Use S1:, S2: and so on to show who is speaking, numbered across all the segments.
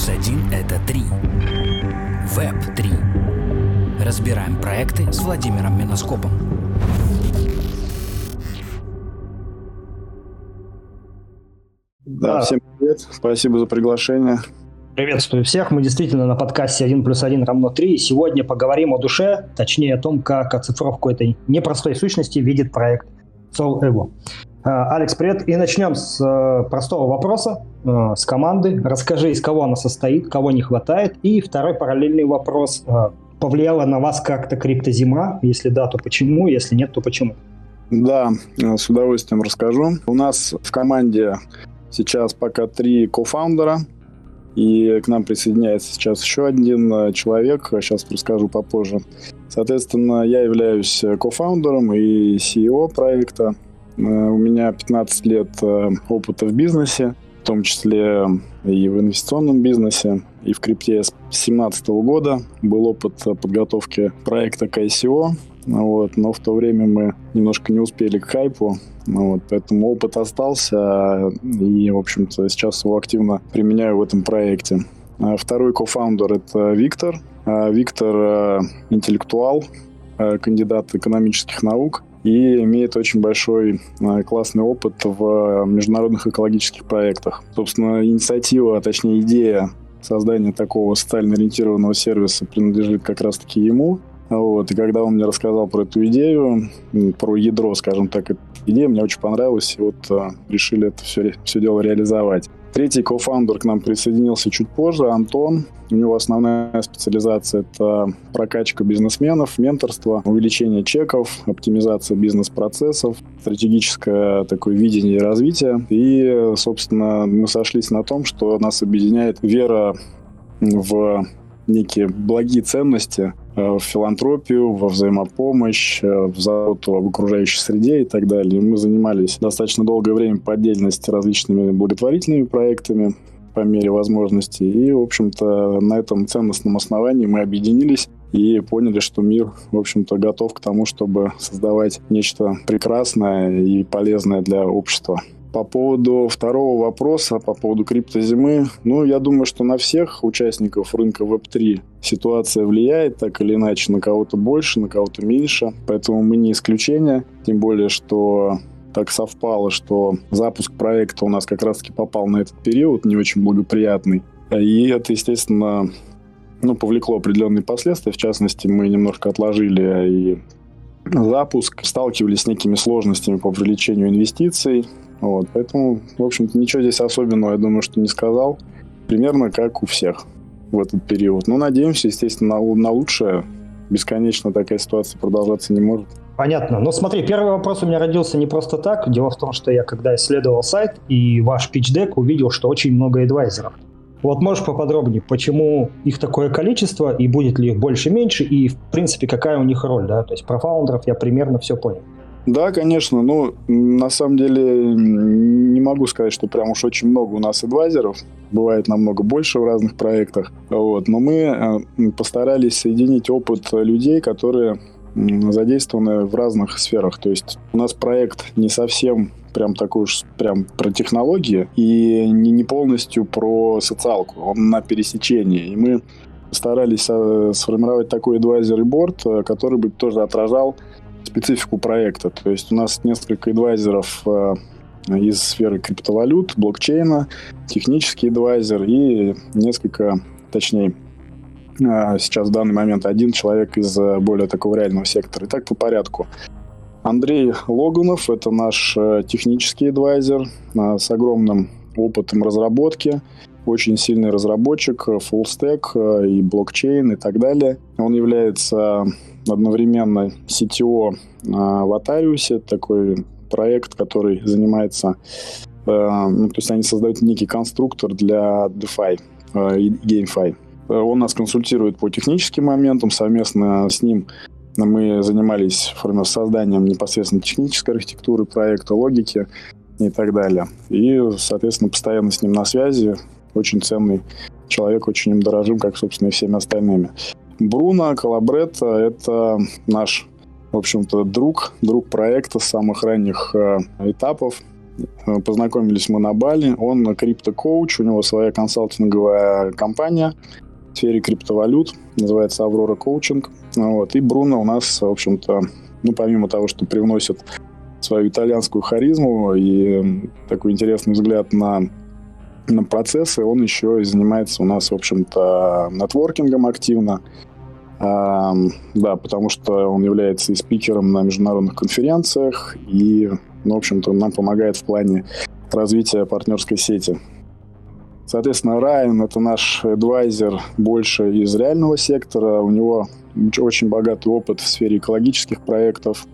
S1: плюс 1 – это 3. Веб 3. Разбираем проекты с Владимиром Миноскопом.
S2: Да, да, всем привет. Спасибо за приглашение.
S3: Приветствую всех. Мы действительно на подкасте 1 плюс 1 равно 3. И сегодня поговорим о душе, точнее о том, как оцифровку этой непростой сущности видит проект Soul Evo. А, Алекс, привет. И начнем с э, простого вопроса, э, с команды. Расскажи, из кого она состоит, кого не хватает. И второй параллельный вопрос. Э, повлияла на вас как-то криптозима? Если да, то почему? Если нет, то почему?
S2: Да, с удовольствием расскажу. У нас в команде сейчас пока три кофаундера, и к нам присоединяется сейчас еще один человек, сейчас расскажу попозже. Соответственно, я являюсь кофаундером и CEO проекта. Э, у меня 15 лет э, опыта в бизнесе, в том числе и в инвестиционном бизнесе, и в крипте с 2017 года. Был опыт подготовки проекта к ICO, вот, но в то время мы немножко не успели к хайпу, вот, поэтому опыт остался, и, в общем-то, сейчас его активно применяю в этом проекте. Второй кофаундер – это Виктор. Виктор э, – интеллектуал, кандидат экономических наук – и имеет очень большой э, классный опыт в международных экологических проектах. Собственно, инициатива, а точнее идея создания такого социально ориентированного сервиса принадлежит как раз-таки ему. Вот. И когда он мне рассказал про эту идею, про ядро, скажем так, этой идеи, мне очень понравилось, и вот а, решили это все, все дело реализовать. Третий кофаундер к нам присоединился чуть позже, Антон. У него основная специализация – это прокачка бизнесменов, менторство, увеличение чеков, оптимизация бизнес-процессов, стратегическое такое видение и развитие. И, собственно, мы сошлись на том, что нас объединяет вера в некие благие ценности, в филантропию, во взаимопомощь, э, в заботу об окружающей среде и так далее. Мы занимались достаточно долгое время по отдельности различными благотворительными проектами по мере возможности. И, в общем-то, на этом ценностном основании мы объединились и поняли, что мир, в общем-то, готов к тому, чтобы создавать нечто прекрасное и полезное для общества. По поводу второго вопроса, по поводу криптозимы, ну, я думаю, что на всех участников рынка Web3 ситуация влияет так или иначе, на кого-то больше, на кого-то меньше, поэтому мы не исключение, тем более, что так совпало, что запуск проекта у нас как раз-таки попал на этот период, не очень благоприятный. И это, естественно, ну, повлекло определенные последствия. В частности, мы немножко отложили и запуск, сталкивались с некими сложностями по привлечению инвестиций. Вот, поэтому, в общем-то, ничего здесь особенного, я думаю, что не сказал. Примерно как у всех в этот период. Но надеемся, естественно, на, на лучшее. Бесконечно такая ситуация продолжаться не может.
S3: Понятно. Но смотри, первый вопрос у меня родился не просто так. Дело в том, что я когда исследовал сайт и ваш pitch увидел, что очень много адвайзеров. Вот можешь поподробнее, почему их такое количество, и будет ли их больше-меньше, и, в принципе, какая у них роль, да? То есть про фаундеров я примерно все понял.
S2: Да, конечно. Ну, на самом деле, не могу сказать, что прям уж очень много у нас адвайзеров. Бывает намного больше в разных проектах. Вот. Но мы э, постарались соединить опыт людей, которые задействованы в разных сферах. То есть у нас проект не совсем прям такой уж прям про технологии и не, не полностью про социалку. Он на пересечении. И мы старались э, сформировать такой advisory board, э, который бы тоже отражал специфику проекта. То есть у нас несколько адвайзеров э, из сферы криптовалют, блокчейна, технический адвайзер и несколько, точнее, э, сейчас в данный момент один человек из э, более такого реального сектора. Итак, по порядку. Андрей Логунов – это наш технический адвайзер с огромным опытом разработки, очень сильный разработчик, stack и блокчейн и так далее. Он является одновременно CTO а, в Атариусе, такой проект, который занимается, э, ну, то есть они создают некий конструктор для DeFi э, и GameFi. Он нас консультирует по техническим моментам, совместно с ним мы занимались созданием непосредственно технической архитектуры проекта, логики и так далее. И, соответственно, постоянно с ним на связи. Очень ценный человек, очень им дорожим, как, собственно, и всеми остальными. Бруно Калабретта – это наш, в общем-то, друг, друг проекта с самых ранних э, этапов. Познакомились мы на Бали. Он криптокоуч, у него своя консалтинговая компания в сфере криптовалют, называется Аврора Коучинг. Вот. И Бруно у нас, в общем-то, ну, помимо того, что привносит свою итальянскую харизму и такой интересный взгляд на, на процессы, он еще и занимается у нас, в общем-то, нетворкингом активно. Да, потому что он является и спикером на международных конференциях, и, ну, в общем-то, нам помогает в плане развития партнерской сети. Соответственно, Райан — это наш адвайзер больше из реального сектора. У него очень богатый опыт в сфере экологических проектов,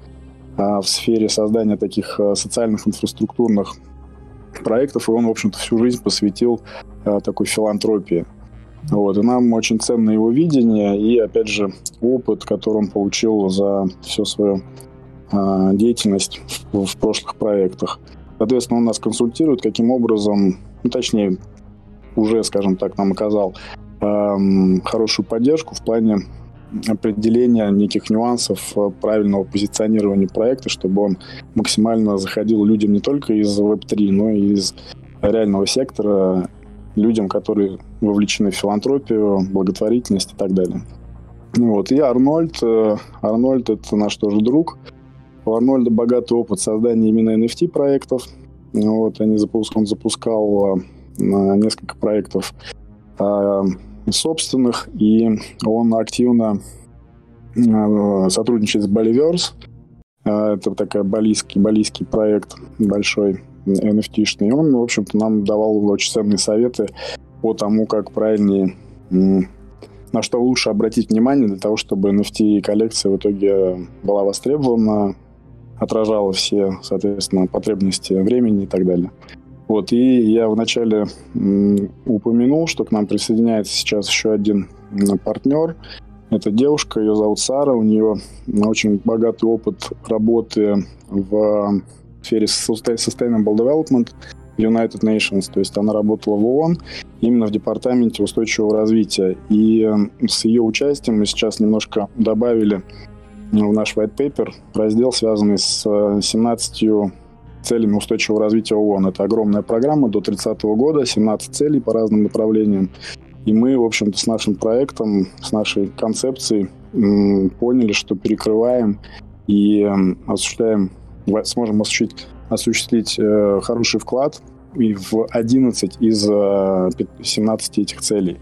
S2: а, в сфере создания таких а, социальных инфраструктурных проектов, и он, в общем-то, всю жизнь посвятил а, такой филантропии. Вот, и нам очень ценно его видение и, опять же, опыт, который он получил за всю свою э, деятельность в, в прошлых проектах. Соответственно, он нас консультирует, каким образом, ну, точнее, уже, скажем так, нам оказал э, хорошую поддержку в плане определения неких нюансов э, правильного позиционирования проекта, чтобы он максимально заходил людям не только из Web3, но и из реального сектора, людям, которые вовлечены в филантропию, благотворительность и так далее. Вот. И Арнольд, э, Арнольд это наш тоже друг. У Арнольда богатый опыт создания именно NFT проектов. Вот, они запуск, он запускал э, несколько проектов э, собственных, и он активно сотрудничает с Baliverse. Это такой балийский, балийский проект большой, NFT-шный. И он, в общем-то, нам давал очень ценные советы по тому, как правильнее, на что лучше обратить внимание для того, чтобы NFT-коллекция в итоге была востребована, отражала все, соответственно, потребности времени и так далее. Вот, и я вначале упомянул, что к нам присоединяется сейчас еще один партнер. Это девушка, ее зовут Сара, у нее очень богатый опыт работы в сфере Sustainable Development United Nations, то есть она работала в ООН именно в департаменте устойчивого развития. И с ее участием мы сейчас немножко добавили в наш white paper раздел, связанный с 17 э, целями устойчивого развития ООН. Это огромная программа до 30 года, 17 целей по разным направлениям. И мы, в общем-то, с нашим проектом, с нашей концепцией поняли, что перекрываем и осуществляем сможем осуществить, осуществить э, хороший вклад и в 11 из э, 17 этих целей.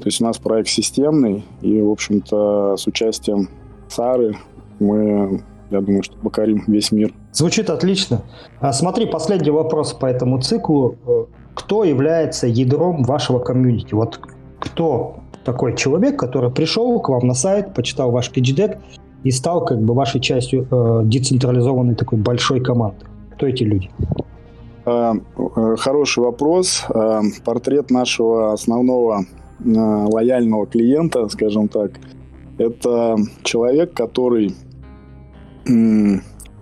S2: То есть у нас проект системный, и, в общем-то, с участием Сары мы, я думаю, что покорим весь мир.
S3: Звучит отлично. А смотри, последний вопрос по этому циклу. Э, кто является ядром вашего комьюнити? Вот кто такой человек, который пришел к вам на сайт, почитал ваш pitch и стал как бы вашей частью э, децентрализованной такой большой команды? Кто эти люди?
S2: Э, э, хороший вопрос. Э, портрет нашего основного лояльного клиента, скажем так, это человек, который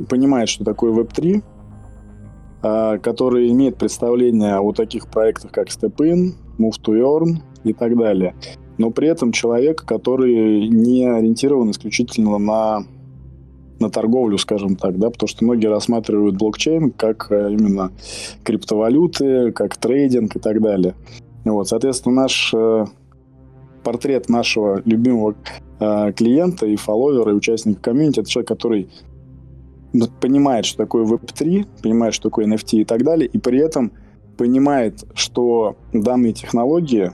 S2: понимает, что такое Web3, который имеет представление о таких проектах, как StepIn, Move to Earn и так далее но при этом человек, который не ориентирован исключительно на, на торговлю, скажем так, да, потому что многие рассматривают блокчейн как э, именно криптовалюты, как трейдинг и так далее. Вот, соответственно, наш э, портрет нашего любимого э, клиента и фолловера, и участника комьюнити, это человек, который понимает, что такое Web3, понимает, что такое NFT и так далее, и при этом понимает, что данные технологии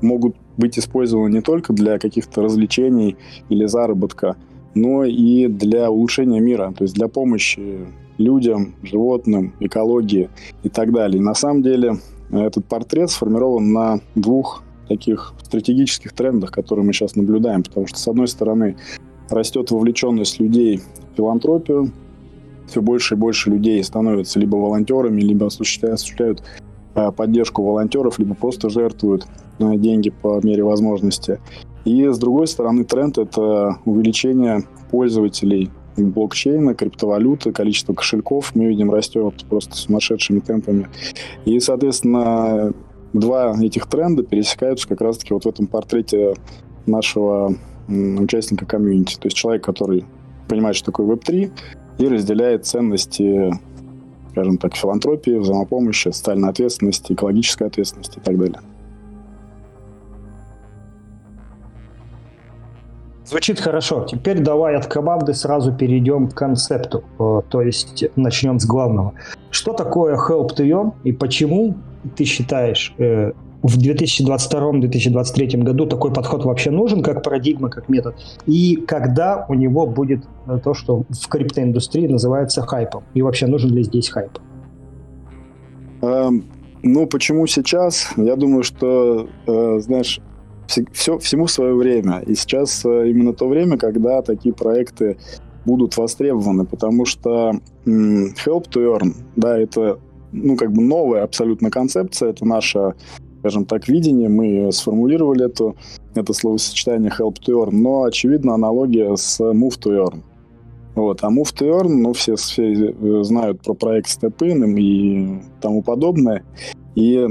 S2: могут быть использованы не только для каких-то развлечений или заработка, но и для улучшения мира, то есть для помощи людям, животным, экологии и так далее. На самом деле этот портрет сформирован на двух таких стратегических трендах, которые мы сейчас наблюдаем, потому что, с одной стороны, растет вовлеченность людей в филантропию, все больше и больше людей становятся либо волонтерами, либо осуществляют, осуществляют поддержку волонтеров, либо просто жертвуют деньги по мере возможности. И с другой стороны, тренд — это увеличение пользователей блокчейна, криптовалюты, количество кошельков мы видим растет просто сумасшедшими темпами. И, соответственно, два этих тренда пересекаются как раз-таки вот в этом портрете нашего участника комьюнити. То есть человек, который понимает, что такое Web3, и разделяет ценности скажем так, филантропии, взаимопомощи, социальной ответственности, экологической ответственности и так далее.
S3: Звучит хорошо. Теперь давай от команды сразу перейдем к концепту, э, то есть начнем с главного. Что такое Help to и почему ты считаешь э, в 2022-2023 году такой подход вообще нужен, как парадигма, как метод? И когда у него будет э, то, что в криптоиндустрии называется хайпом? И вообще нужен ли здесь хайп?
S2: Эм, ну, почему сейчас? Я думаю, что, э, знаешь, все, всему свое время. И сейчас э, именно то время, когда такие проекты будут востребованы, потому что help to earn, да, это ну, как бы новая абсолютно концепция, это наша, скажем так, видение, мы сформулировали это, это словосочетание help to earn, но, очевидно, аналогия с move to earn. Вот. А Move to Earn, ну, все, все э, знают про проект StepIn и тому подобное. И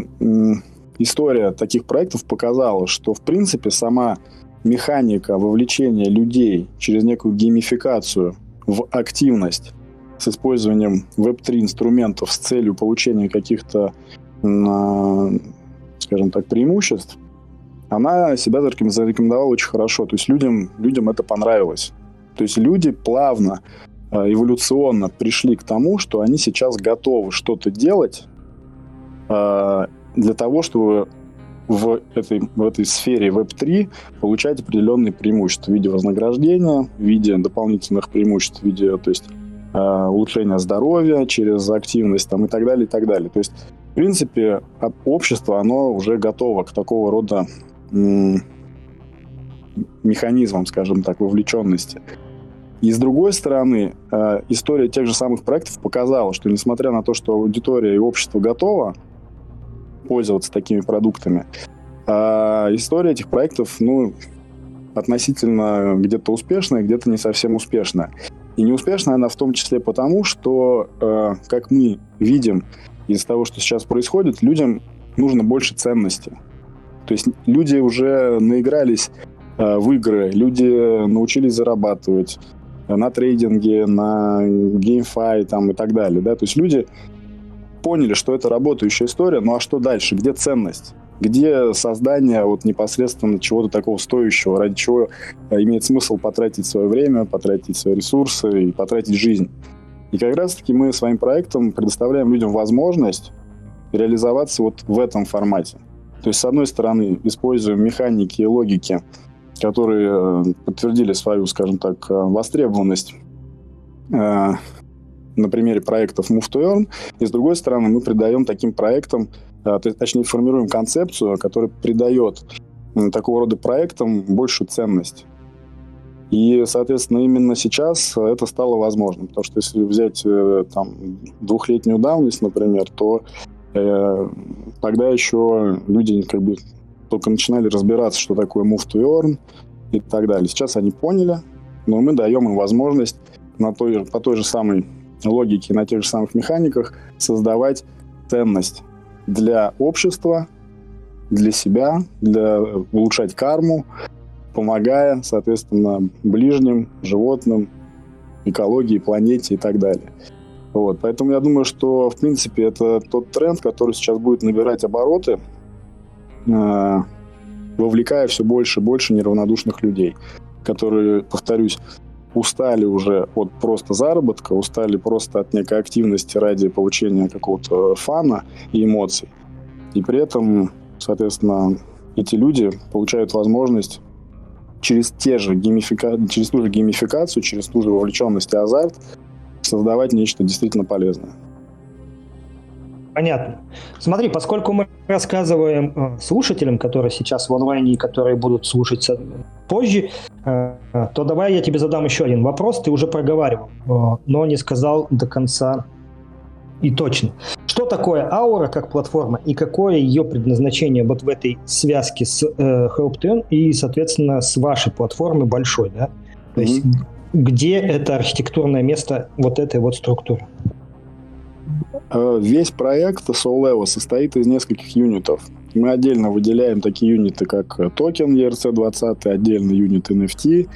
S2: история таких проектов показала, что, в принципе, сама механика вовлечения людей через некую геймификацию в активность с использованием Web3 инструментов с целью получения каких-то, скажем так, преимуществ, она себя зарекомендовала очень хорошо. То есть людям, людям это понравилось. То есть люди плавно, э, эволюционно пришли к тому, что они сейчас готовы что-то делать, э, для того, чтобы в этой, в этой сфере Web3 получать определенные преимущества в виде вознаграждения, в виде дополнительных преимуществ, в виде то есть, э, улучшения здоровья через активность там, и так далее, и так далее. То есть, в принципе, общество, оно уже готово к такого рода механизмам, скажем так, вовлеченности. И с другой стороны, э, история тех же самых проектов показала, что несмотря на то, что аудитория и общество готово, пользоваться такими продуктами. А история этих проектов, ну, относительно где-то успешная, где-то не совсем успешная. И неуспешная она в том числе потому, что, э, как мы видим из того, что сейчас происходит, людям нужно больше ценности. То есть люди уже наигрались э, в игры, люди научились зарабатывать на трейдинге, на GameFi там, и так далее. Да? То есть люди поняли, что это работающая история, ну а что дальше? Где ценность? Где создание вот непосредственно чего-то такого стоящего, ради чего э, имеет смысл потратить свое время, потратить свои ресурсы и потратить жизнь? И как раз-таки мы своим проектом предоставляем людям возможность реализоваться вот в этом формате. То есть, с одной стороны, используем механики и логики, которые э, подтвердили свою, скажем так, э, востребованность на примере проектов Move to Earn, и с другой стороны мы придаем таким проектам, а, точнее формируем концепцию, которая придает такого рода проектам большую ценность. И, соответственно, именно сейчас это стало возможным. Потому что если взять э, там, двухлетнюю давность, например, то э, тогда еще люди как бы только начинали разбираться, что такое move to earn и так далее. Сейчас они поняли, но мы даем им возможность на той, по той же самой логике, на тех же самых механиках создавать ценность для общества, для себя, для улучшать карму, помогая, соответственно, ближним, животным, экологии, планете и так далее. Вот. Поэтому я думаю, что, в принципе, это тот тренд, который сейчас будет набирать обороты, э, вовлекая все больше и больше неравнодушных людей, которые, повторюсь, устали уже от просто заработка, устали просто от некой активности ради получения какого-то фана и эмоций. И при этом, соответственно, эти люди получают возможность через, те же геймифика... через ту же геймификацию, через ту же вовлеченность и азарт создавать нечто действительно полезное.
S3: Понятно. Смотри, поскольку мы рассказываем э, слушателям, которые сейчас в онлайне и которые будут слушать позже, э, то давай я тебе задам еще один вопрос. Ты уже проговаривал, э, но не сказал до конца и точно. Такое Аура как платформа и какое ее предназначение вот в этой связке с э, Help и, соответственно, с вашей платформой большой, да? То mm-hmm. есть где это архитектурное место вот этой вот структуры?
S2: Э, весь проект SoulEvo состоит из нескольких юнитов. Мы отдельно выделяем такие юниты, как токен ERC20, отдельно юнит NFT,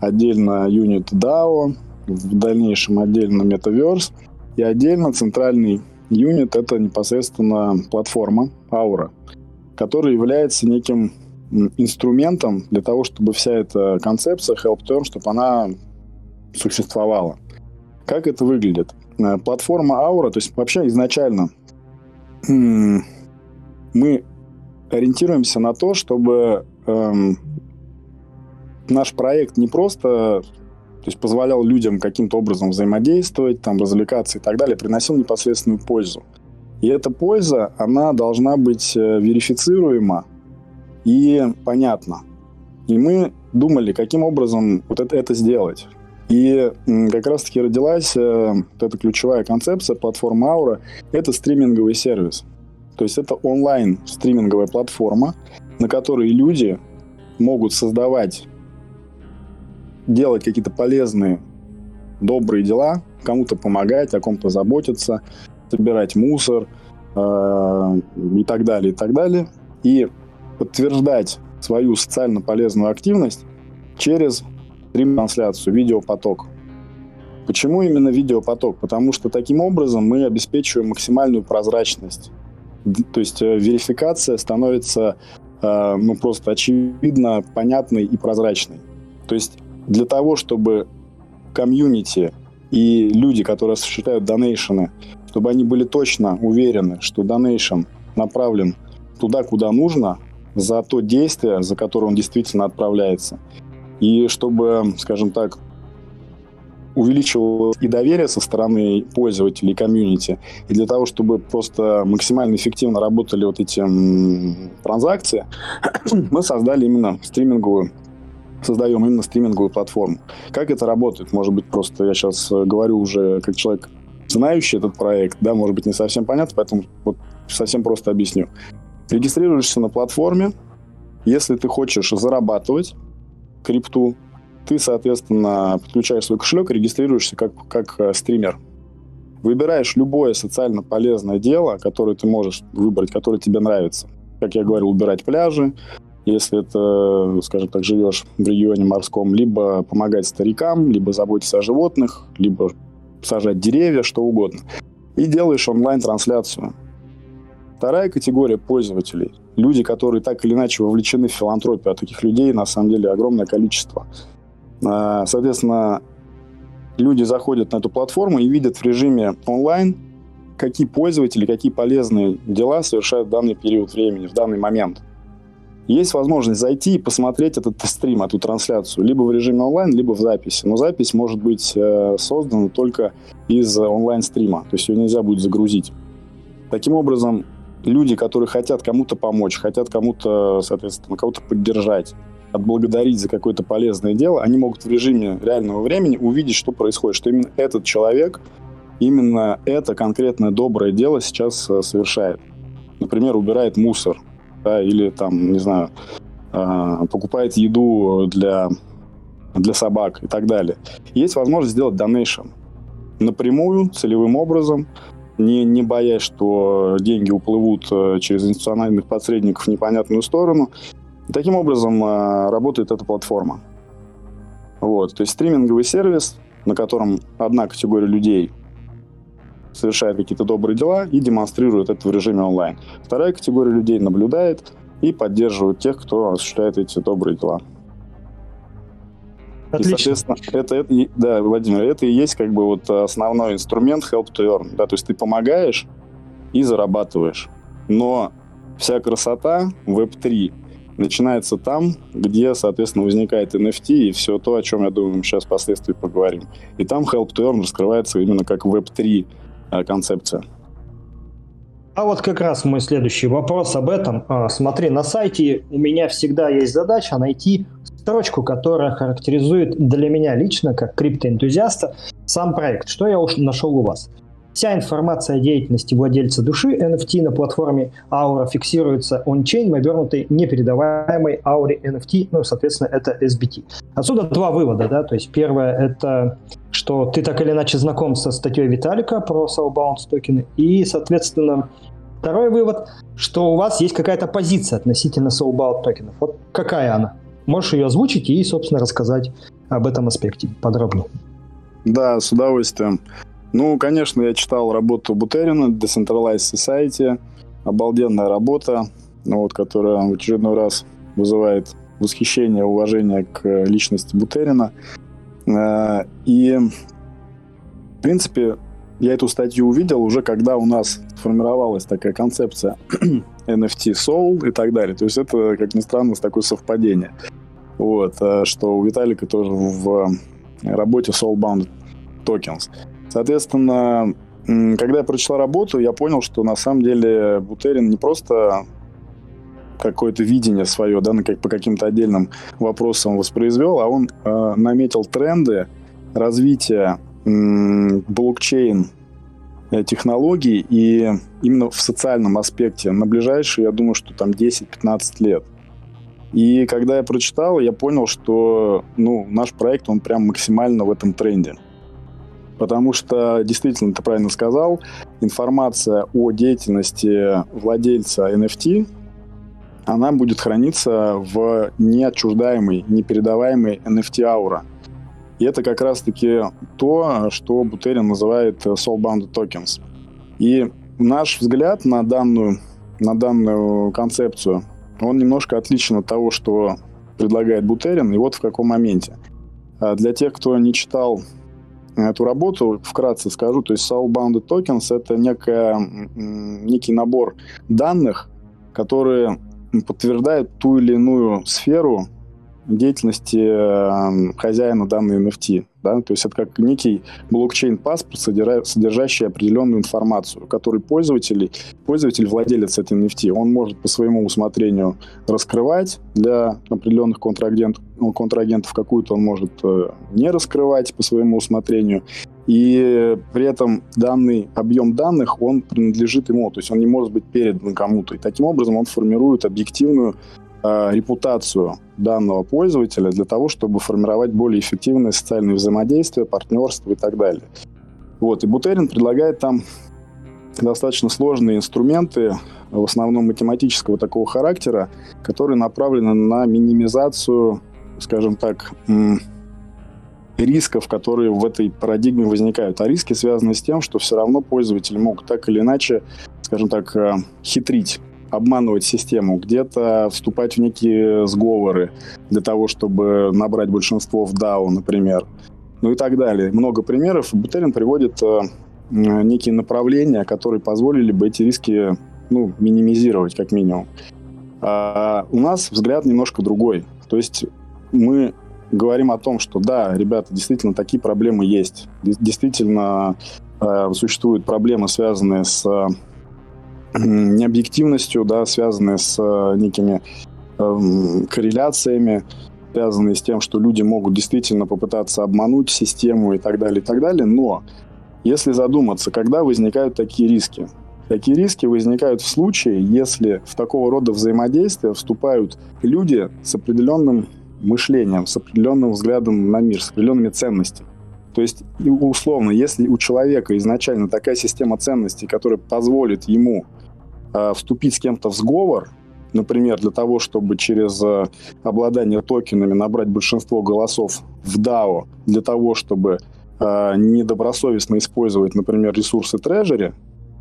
S2: отдельно юнит DAO, в дальнейшем отдельно Metaverse. И отдельно центральный юнит – это непосредственно платформа Aura, которая является неким инструментом для того, чтобы вся эта концепция Help Turn, чтобы она существовала. Как это выглядит? Э, платформа Aura, то есть вообще изначально мы ориентируемся на то, чтобы эм, наш проект не просто то есть позволял людям каким-то образом взаимодействовать, там, развлекаться и так далее, приносил непосредственную пользу. И эта польза, она должна быть э, верифицируема и понятна. И мы думали, каким образом вот это, это сделать. И как раз-таки родилась э, вот эта ключевая концепция платформы Aura. Это стриминговый сервис. То есть это онлайн стриминговая платформа, на которой люди могут создавать делать какие-то полезные, добрые дела, кому-то помогать, о ком-то заботиться, собирать мусор э, и так далее, и так далее. И подтверждать свою социально полезную активность через стрим-трансляцию, видеопоток. Почему именно видеопоток? Потому что таким образом мы обеспечиваем максимальную прозрачность. То есть э, верификация становится э, ну, просто очевидно, понятной и прозрачной. То есть для того, чтобы комьюнити и люди, которые осуществляют донейшены, чтобы они были точно уверены, что донейшн направлен туда, куда нужно, за то действие, за которое он действительно отправляется. И чтобы, скажем так, увеличивалось и доверие со стороны пользователей комьюнити, и для того, чтобы просто максимально эффективно работали вот эти транзакции, мы создали именно стриминговую создаем именно стриминговую платформу. Как это работает? Может быть, просто я сейчас э, говорю уже как человек, знающий этот проект, да, может быть, не совсем понятно, поэтому вот совсем просто объясню. Регистрируешься на платформе, если ты хочешь зарабатывать крипту, ты, соответственно, подключаешь свой кошелек и регистрируешься как, как э, стример. Выбираешь любое социально полезное дело, которое ты можешь выбрать, которое тебе нравится. Как я говорил, убирать пляжи, если это, скажем так, живешь в регионе морском, либо помогать старикам, либо заботиться о животных, либо сажать деревья, что угодно. И делаешь онлайн-трансляцию. Вторая категория пользователей – люди, которые так или иначе вовлечены в филантропию, а таких людей на самом деле огромное количество. А, соответственно, люди заходят на эту платформу и видят в режиме онлайн, какие пользователи, какие полезные дела совершают в данный период времени, в данный момент – есть возможность зайти и посмотреть этот стрим, эту трансляцию, либо в режиме онлайн, либо в записи. Но запись может быть э, создана только из онлайн-стрима, то есть ее нельзя будет загрузить. Таким образом, люди, которые хотят кому-то помочь, хотят кому-то, соответственно, кого-то поддержать, отблагодарить за какое-то полезное дело, они могут в режиме реального времени увидеть, что происходит, что именно этот человек, именно это конкретное доброе дело сейчас э, совершает. Например, убирает мусор, да, или там, не знаю, а, покупает еду для, для собак и так далее. Есть возможность сделать донейшн напрямую, целевым образом, не, не боясь, что деньги уплывут э, через институциональных посредников в непонятную сторону. И таким образом э, работает эта платформа. Вот, то есть стриминговый сервис, на котором одна категория людей совершает какие-то добрые дела и демонстрирует это в режиме онлайн. Вторая категория людей наблюдает и поддерживает тех, кто осуществляет эти добрые дела. Отлично. И, соответственно, это, это, да, Владимир, это и есть как бы вот основной инструмент help to earn. Да, то есть ты помогаешь и зарабатываешь. Но вся красота Web3 начинается там, где, соответственно, возникает NFT и все то, о чем, я думаю, мы сейчас впоследствии поговорим. И там Help to Earn раскрывается именно как Web3 Э, концепция.
S3: А вот как раз мой следующий вопрос об этом. А, смотри, на сайте у меня всегда есть задача найти строчку, которая характеризует для меня лично, как криптоэнтузиаста, сам проект. Что я уж нашел у вас? Вся информация о деятельности владельца души NFT на платформе Aura фиксируется он-чейн в обернутой непередаваемой ауре NFT, ну, соответственно, это SBT. Отсюда два вывода, да, то есть первое – это что ты так или иначе знаком со статьей Виталика про Soulbound токены, и, соответственно, второй вывод, что у вас есть какая-то позиция относительно Soulbound токенов. Вот какая она? Можешь ее озвучить и, собственно, рассказать об этом аспекте подробнее.
S2: Да, с удовольствием. Ну, конечно, я читал работу Бутерина, Decentralized Society, обалденная работа, ну, вот, которая в очередной раз вызывает восхищение, уважение к личности Бутерина. Э, и, в принципе, я эту статью увидел уже, когда у нас сформировалась такая концепция NFT Soul и так далее. То есть это, как ни странно, такое совпадение. Вот, э, что у Виталика тоже в работе Soulbound Tokens. Соответственно, когда я прочитал работу, я понял, что на самом деле Бутерин не просто какое-то видение свое, да, как по каким-то отдельным вопросам воспроизвел, а он э, наметил тренды развития блокчейн э, технологий и именно в социальном аспекте на ближайшие, я думаю, что там 10-15 лет. И когда я прочитал, я понял, что ну, наш проект, он прям максимально в этом тренде. Потому что, действительно, ты правильно сказал, информация о деятельности владельца NFT, она будет храниться в неотчуждаемой, непередаваемой NFT-аура. И это как раз-таки то, что Бутерин называет soulbound tokens. И наш взгляд на данную, на данную концепцию, он немножко отличен от того, что предлагает Бутерин, и вот в каком моменте. А для тех, кто не читал эту работу, вкратце скажу, то есть Soulbound Tokens — это некая, некий набор данных, которые подтверждают ту или иную сферу деятельности э, хозяина данной NFT. Да? То есть это как некий блокчейн-паспорт, содержащий определенную информацию, который пользователь, пользователь, владелец этой NFT, он может по своему усмотрению раскрывать для определенных контрагентов, ну, контрагентов какую-то он может э, не раскрывать по своему усмотрению. И при этом данный объем данных, он принадлежит ему, то есть он не может быть передан кому-то. И таким образом он формирует объективную репутацию данного пользователя для того, чтобы формировать более эффективное социальное взаимодействие, партнерство и так далее. Вот, и Бутерин предлагает там достаточно сложные инструменты, в основном математического такого характера, которые направлены на минимизацию, скажем так, рисков, которые в этой парадигме возникают. А риски связаны с тем, что все равно пользователи могут так или иначе, скажем так, э, хитрить обманывать систему, где-то вступать в некие сговоры для того, чтобы набрать большинство в DAO, например, ну и так далее. Много примеров. Бутерин приводит э, некие направления, которые позволили бы эти риски ну, минимизировать, как минимум. А у нас взгляд немножко другой. То есть мы говорим о том, что да, ребята, действительно такие проблемы есть. Действительно э, существуют проблемы, связанные с необъективностью, да, связанные с э, некими э, корреляциями, связанные с тем, что люди могут действительно попытаться обмануть систему и так далее, и так далее. Но если задуматься, когда возникают такие риски? Такие риски возникают в случае, если в такого рода взаимодействие вступают люди с определенным мышлением, с определенным взглядом на мир, с определенными ценностями. То есть, условно, если у человека изначально такая система ценностей, которая позволит ему вступить с кем-то в сговор, например, для того, чтобы через э, обладание токенами набрать большинство голосов в DAO, для того, чтобы э, недобросовестно использовать, например, ресурсы трежери,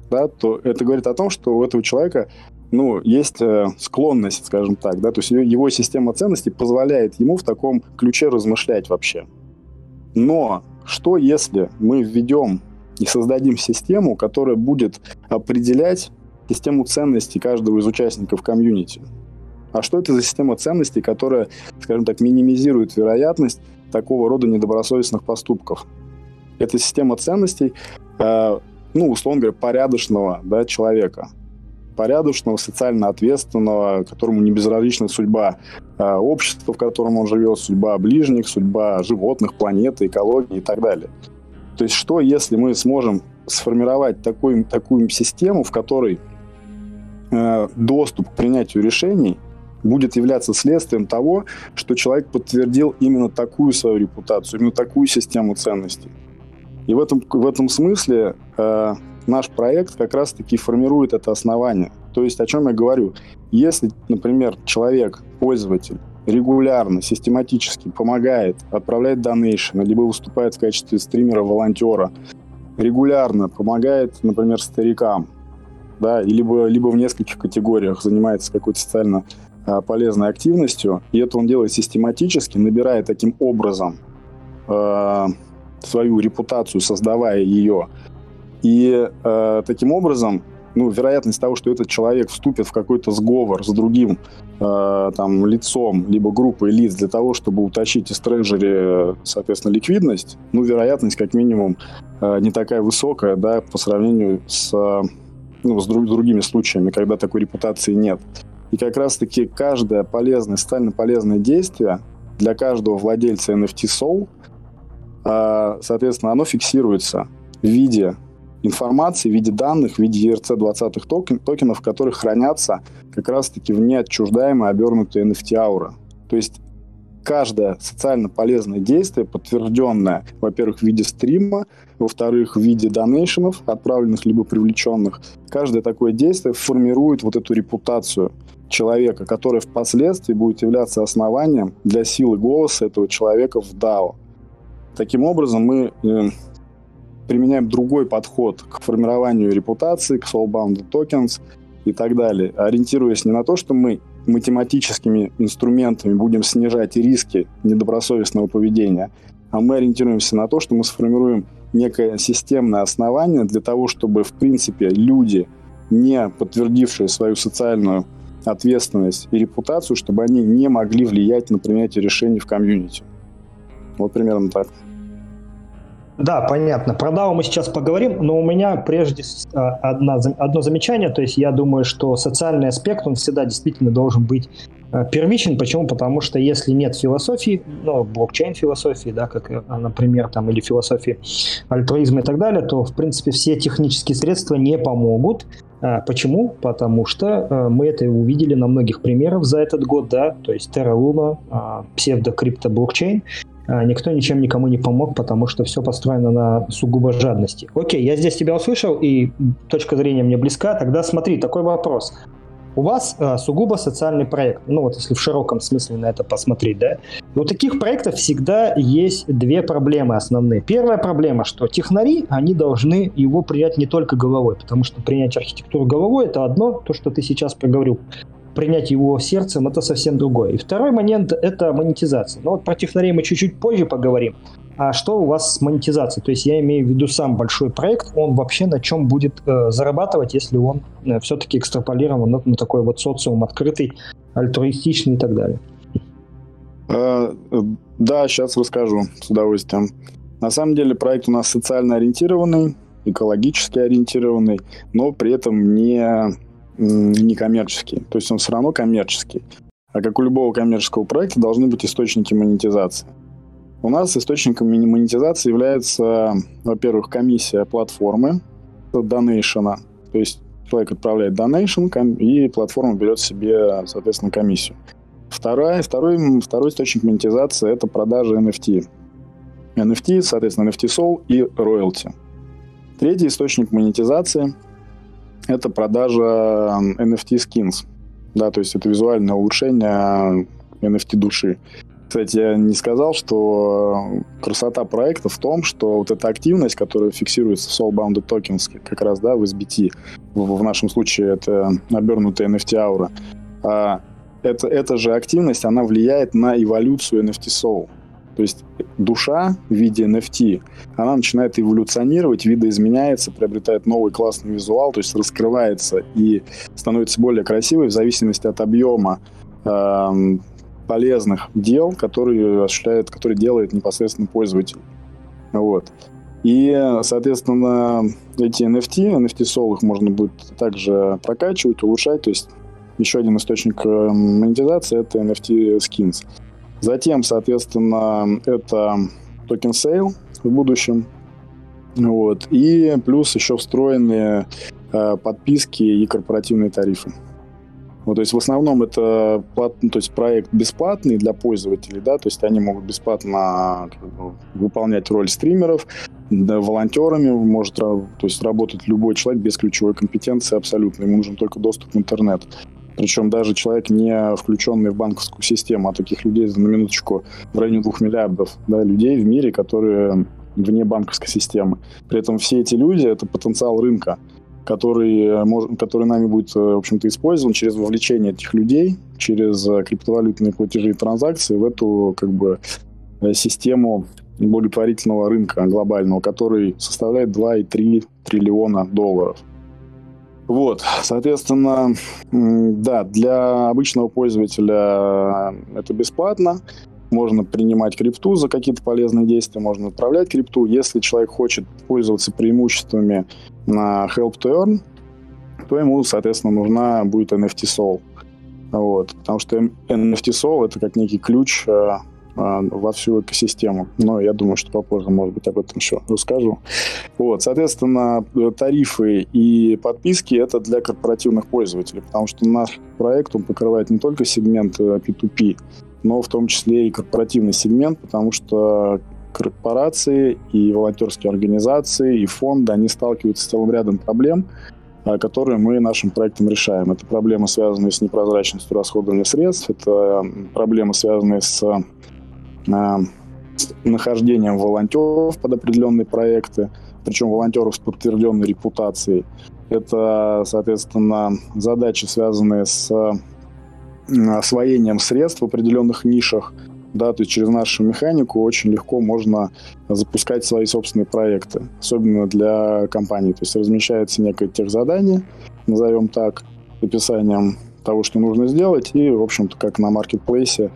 S2: да, то это говорит о том, что у этого человека ну, есть э, склонность, скажем так, да, то есть его система ценностей позволяет ему в таком ключе размышлять вообще. Но что если мы введем и создадим систему, которая будет определять систему ценностей каждого из участников комьюнити? А что это за система ценностей, которая, скажем так, минимизирует вероятность такого рода недобросовестных поступков? Это система ценностей, э, ну, условно говоря, порядочного да, человека – порядочного, социально ответственного, которому не безразлична судьба э, общества, в котором он живет, судьба ближних, судьба животных, планеты, экологии и так далее. То есть что, если мы сможем сформировать такую, такую систему, в которой доступ к принятию решений будет являться следствием того, что человек подтвердил именно такую свою репутацию, именно такую систему ценностей. И в этом, в этом смысле э, наш проект как раз-таки формирует это основание. То есть о чем я говорю? Если, например, человек, пользователь, регулярно, систематически помогает, отправляет донейшн, либо выступает в качестве стримера, волонтера, регулярно помогает, например, старикам, да, либо, либо в нескольких категориях занимается какой-то социально а, полезной активностью, и это он делает систематически, набирая таким образом э, свою репутацию, создавая ее. И э, таким образом, ну, вероятность того, что этот человек вступит в какой-то сговор с другим э, там, лицом, либо группой лиц для того, чтобы утащить из трежери, соответственно, ликвидность, ну, вероятность как минимум э, не такая высокая, да, по сравнению с, ну, с друг, другими случаями, когда такой репутации нет. И как раз-таки каждое полезное, социально полезное действие для каждого владельца NFT Soul, а, соответственно, оно фиксируется в виде информации, в виде данных, в виде ERC-20 токен, токенов, в которых хранятся как раз-таки в неотчуждаемой обернутые NFT-аура. То есть каждое социально полезное действие, подтвержденное, во-первых, в виде стрима, во-вторых, в виде донейшенов, отправленных либо привлеченных, каждое такое действие формирует вот эту репутацию человека, которая впоследствии будет являться основанием для силы голоса этого человека в DAO. Таким образом, мы э, применяем другой подход к формированию репутации, к soulbound tokens и так далее, ориентируясь не на то, что мы математическими инструментами будем снижать риски недобросовестного поведения, а мы ориентируемся на то, что мы сформируем некое системное основание для того, чтобы, в принципе, люди, не подтвердившие свою социальную ответственность и репутацию, чтобы они не могли влиять на принятие решений в комьюнити. Вот примерно так.
S3: Да, понятно. Про DAO мы сейчас поговорим, но у меня прежде а, одна, одно замечание. То есть я думаю, что социальный аспект, он всегда действительно должен быть а, первичен. Почему? Потому что если нет философии, ну, блокчейн-философии, да, как, а, например, там, или философии альтруизма и так далее, то, в принципе, все технические средства не помогут. Почему? Потому что мы это увидели на многих примерах за этот год, да, то есть Terra Luna, псевдокрипто-блокчейн, никто ничем никому не помог, потому что все построено на сугубо жадности. Окей, я здесь тебя услышал, и точка зрения мне близка. Тогда смотри, такой вопрос. У вас а, сугубо социальный проект, ну вот если в широком смысле на это посмотреть, да, и у таких проектов всегда есть две проблемы основные. Первая проблема, что технари, они должны его принять не только головой, потому что принять архитектуру головой это одно, то, что ты сейчас проговорил, принять его сердцем, это совсем другое. И второй момент – это монетизация. Но вот про технарей мы чуть-чуть позже поговорим. А что у вас с монетизацией? То есть я имею в виду сам большой проект, он вообще на чем будет э, зарабатывать, если он э, все-таки экстраполирован на, на такой вот социум открытый, альтруистичный и так далее?
S2: Э, да, сейчас расскажу с удовольствием. На самом деле проект у нас социально ориентированный, экологически ориентированный, но при этом не не коммерческий. То есть он все равно коммерческий. А как у любого коммерческого проекта должны быть источники монетизации. У нас источником монетизации является, во-первых, комиссия платформы, донейшена. То есть человек отправляет донейшн, и платформа берет себе, соответственно, комиссию. Второй, второй, второй источник монетизации – это продажа NFT. NFT, соответственно, NFT Soul и royalty. Третий источник монетизации – это продажа NFT skins. Да, то есть это визуальное улучшение NFT души. Кстати, я не сказал, что красота проекта в том, что вот эта активность, которая фиксируется в Soulbound Tokens, как раз, да, в SBT, в, в нашем случае это обернутая NFT аура, а это, эта же активность, она влияет на эволюцию NFT Soul. То есть душа в виде NFT, она начинает эволюционировать, видоизменяется, приобретает новый классный визуал, то есть раскрывается и становится более красивой в зависимости от объема э, полезных дел, которые осуществляет, которые делает непосредственно пользователь. Вот. И, соответственно, эти NFT, NFT Soul, их можно будет также прокачивать, улучшать. То есть еще один источник монетизации — это NFT Skins. Затем, соответственно, это token sale в будущем. Вот. И плюс еще встроенные э, подписки и корпоративные тарифы. Вот, то есть в основном это плат, то есть проект бесплатный для пользователей, да, то есть они могут бесплатно как бы, выполнять роль стримеров, да, волонтерами может то есть работать любой человек без ключевой компетенции абсолютно, ему нужен только доступ в интернет. Причем даже человек, не включенный в банковскую систему, а таких людей, на минуточку, в районе двух миллиардов да, людей в мире, которые вне банковской системы. При этом все эти люди – это потенциал рынка, который, который нами будет, в общем-то, использован через вовлечение этих людей, через криптовалютные платежи и транзакции в эту как бы систему благотворительного рынка глобального, который составляет 2,3 триллиона долларов. Вот, соответственно, да, для обычного пользователя это бесплатно. Можно принимать крипту за какие-то полезные действия, можно отправлять крипту. Если человек хочет пользоваться преимуществами на Help to Earn, то ему, соответственно, нужна будет NFT Soul. Вот, потому что NFT Soul это как некий ключ э, во всю экосистему. Но я думаю, что попозже, может быть, об этом еще расскажу. Вот, соответственно, тарифы и подписки это для корпоративных пользователей, потому что наш проект он покрывает не только сегмент P2P, но в том числе и корпоративный сегмент, потому что корпорации и волонтерские организации и фонды, они сталкиваются с целым рядом проблем, а, которые мы нашим проектом решаем. Это проблемы, связанные с непрозрачностью расходования средств, это проблемы, связанные с нахождением волонтеров под определенные проекты, причем волонтеров с подтвержденной репутацией. Это, соответственно, задачи, связанные с освоением средств в определенных нишах, да, то есть через нашу механику очень легко можно запускать свои собственные проекты, особенно для компаний. То есть размещается некое техзадание, назовем так, описанием того, что нужно сделать, и, в общем-то, как на маркетплейсе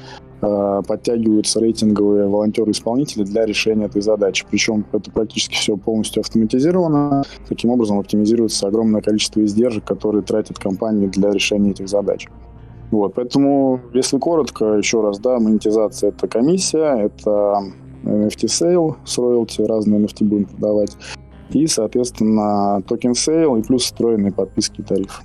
S2: подтягиваются рейтинговые волонтеры-исполнители для решения этой задачи. Причем это практически все полностью автоматизировано. Таким образом оптимизируется огромное количество издержек, которые тратят компании для решения этих задач. Вот, поэтому, если коротко, еще раз, да, монетизация – это комиссия, это NFT sale с роялти, разные NFT будем продавать, и, соответственно, token sale и плюс встроенные подписки и тарифы.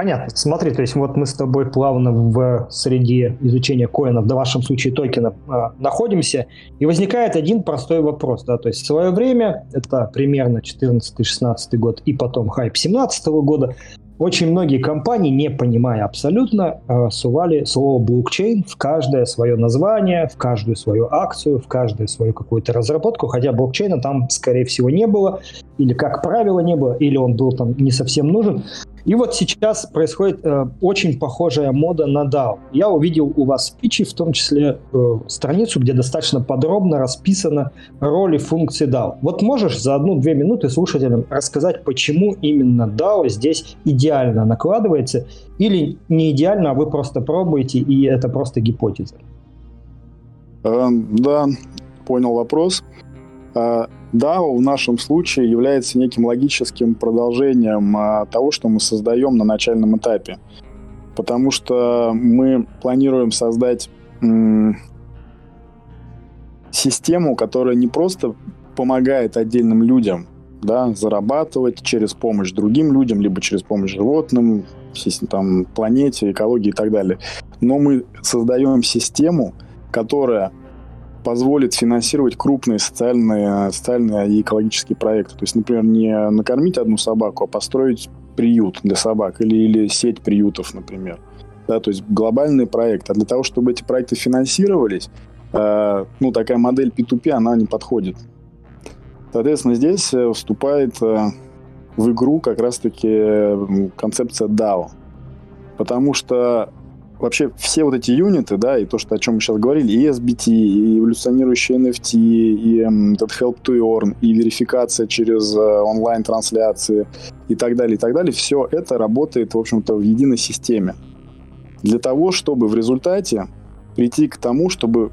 S3: Понятно. Смотри, то есть вот мы с тобой плавно в среде изучения коинов, в вашем случае токенов, э, находимся, и возникает один простой вопрос. Да, то есть в свое время, это примерно 14-16 год и потом хайп 17 года, очень многие компании, не понимая абсолютно, э, сували слово блокчейн в каждое свое название, в каждую свою акцию, в каждую свою какую-то разработку, хотя блокчейна там, скорее всего, не было, или, как правило, не было, или он был там не совсем нужен. И вот сейчас происходит э, очень похожая мода на DAO. Я увидел у вас в питче, в том числе э, страницу, где достаточно подробно расписано роли функции DAO. Вот можешь за одну-две минуты слушателям рассказать, почему именно DAO здесь идеально накладывается, или не идеально, а вы просто пробуете, и это просто гипотеза?
S2: Э, да, понял вопрос. Э, да, в нашем случае является неким логическим продолжением а, того, что мы создаем на начальном этапе. Потому что мы планируем создать систему, которая не просто помогает отдельным людям да, зарабатывать через помощь другим людям, либо через помощь животным, там, планете, экологии и так далее. Но мы создаем систему, которая позволит финансировать крупные социальные, социальные и экологические проекты. То есть, например, не накормить одну собаку, а построить приют для собак или, или сеть приютов, например. Да, то есть глобальный проект. А для того, чтобы эти проекты финансировались, э, ну, такая модель P2P, она не подходит. Соответственно, здесь э, вступает э, в игру как раз-таки концепция DAO. Потому что вообще все вот эти юниты, да, и то, что, о чем мы сейчас говорили, и SBT, и эволюционирующие NFT, и э, этот Help to Earn, и верификация через э, онлайн-трансляции и так далее, и так далее, все это работает, в общем-то, в единой системе. Для того, чтобы в результате прийти к тому, чтобы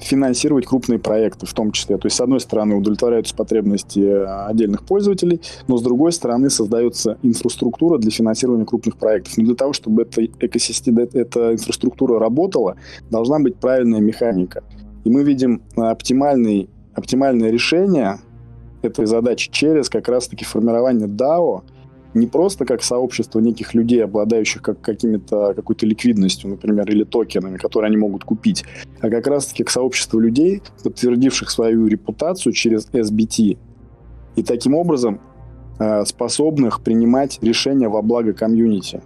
S2: финансировать крупные проекты в том числе. То есть, с одной стороны, удовлетворяются потребности э, отдельных пользователей, но с другой стороны, создается инфраструктура для финансирования крупных проектов. Но для того, чтобы эта экосистема, эта инфраструктура работала, должна быть правильная механика. И мы видим э, оптимальный, оптимальное решение этой задачи через как раз-таки формирование DAO – не просто как сообщество неких людей, обладающих как какими-то какой-то ликвидностью, например, или токенами, которые они могут купить, а как раз-таки как сообщество людей, подтвердивших свою репутацию через SBT, и таким образом э, способных принимать решения во благо комьюнити.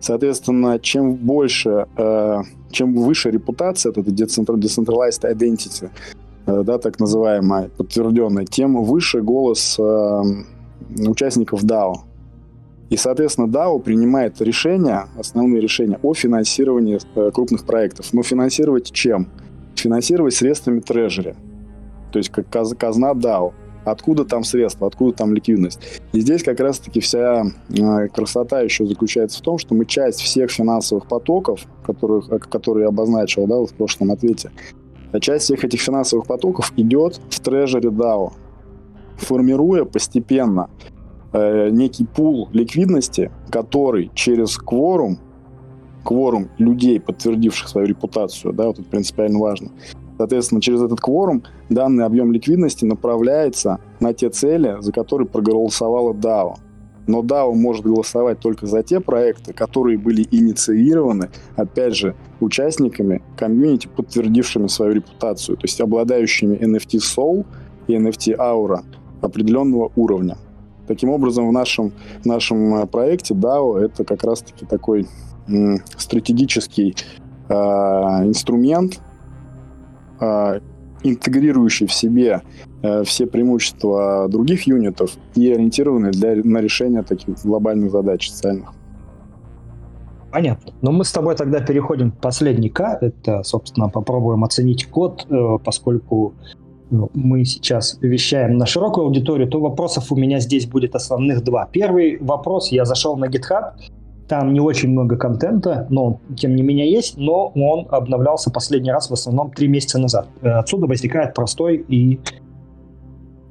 S2: Соответственно, чем больше, э, чем выше репутация, это decentralized identity, э, да, так называемая, подтвержденная, тем выше голос участников DAO. И, соответственно, DAO принимает решения, основные решения о финансировании э, крупных проектов. Но финансировать чем? Финансировать средствами трежери. То есть как казна DAO. Откуда там средства, откуда там ликвидность. И здесь как раз-таки вся э, красота еще заключается в том, что мы часть всех финансовых потоков, которых, которые я обозначил да, в прошлом ответе, часть всех этих финансовых потоков идет в трежере DAO, формируя постепенно э, некий пул ликвидности, который через кворум, кворум людей, подтвердивших свою репутацию, да, вот это принципиально важно, Соответственно, через этот кворум данный объем ликвидности направляется на те цели, за которые проголосовала DAO. Но DAO может голосовать только за те проекты, которые были инициированы, опять же, участниками комьюнити, подтвердившими свою репутацию, то есть обладающими NFT Soul и NFT Aura определенного уровня. Таким образом, в нашем, в нашем э, проекте DAO это как раз-таки такой стратегический э, инструмент, а, интегрирующий в себе э, все преимущества других юнитов и ориентированный для, на решение таких глобальных задач социальных.
S3: Понятно. Но мы с тобой тогда переходим к последней К. Это, собственно, попробуем оценить код, э, поскольку ну, мы сейчас вещаем на широкую аудиторию, то вопросов у меня здесь будет основных два. Первый вопрос. Я зашел на GitHub, там не очень много контента, но тем не менее есть, но он обновлялся последний раз в основном три месяца назад. Э, отсюда возникает простой и,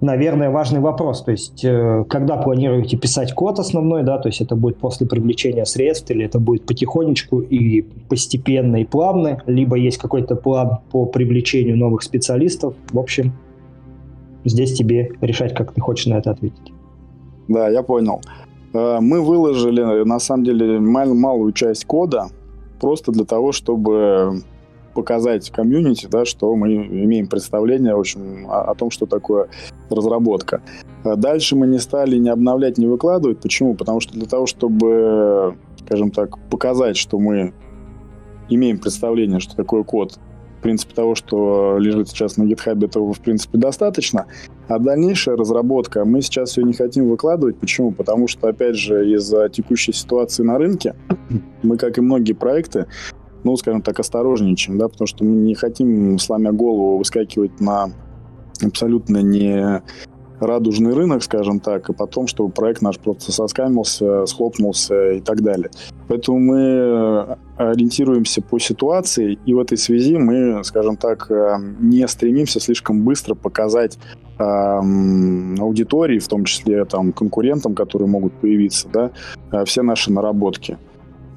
S3: наверное, важный вопрос. То есть, э, когда планируете писать код основной, да, то есть это будет после привлечения средств, или это будет потихонечку и постепенно и плавно, либо есть какой-то план по привлечению новых специалистов. В общем, здесь тебе решать, как ты хочешь на это ответить.
S2: Да, я понял. Э, мы выложили, на самом деле, мал- малую часть кода просто для того, чтобы показать комьюнити, да, что мы имеем представление, в общем, о, о том, что такое разработка. Э, дальше мы не стали ни обновлять, ни выкладывать. Почему? Потому что для того, чтобы, скажем так, показать, что мы имеем представление, что такое код, в принципе, того, что лежит сейчас на GitHub, этого, в принципе, достаточно. А дальнейшая разработка мы сейчас все не хотим выкладывать. Почему? Потому что, опять же, из-за текущей ситуации на рынке, мы, как и многие проекты, ну, скажем так, осторожничаем, да, потому что мы не хотим, сломя голову, выскакивать на абсолютно не радужный рынок, скажем так, и потом, чтобы проект наш просто соскамился, схлопнулся и так далее. Поэтому мы ориентируемся по ситуации, и в этой связи мы, скажем так, э, не стремимся слишком быстро показать эм, аудитории, в том числе там конкурентам, которые могут появиться, да, э, все наши наработки.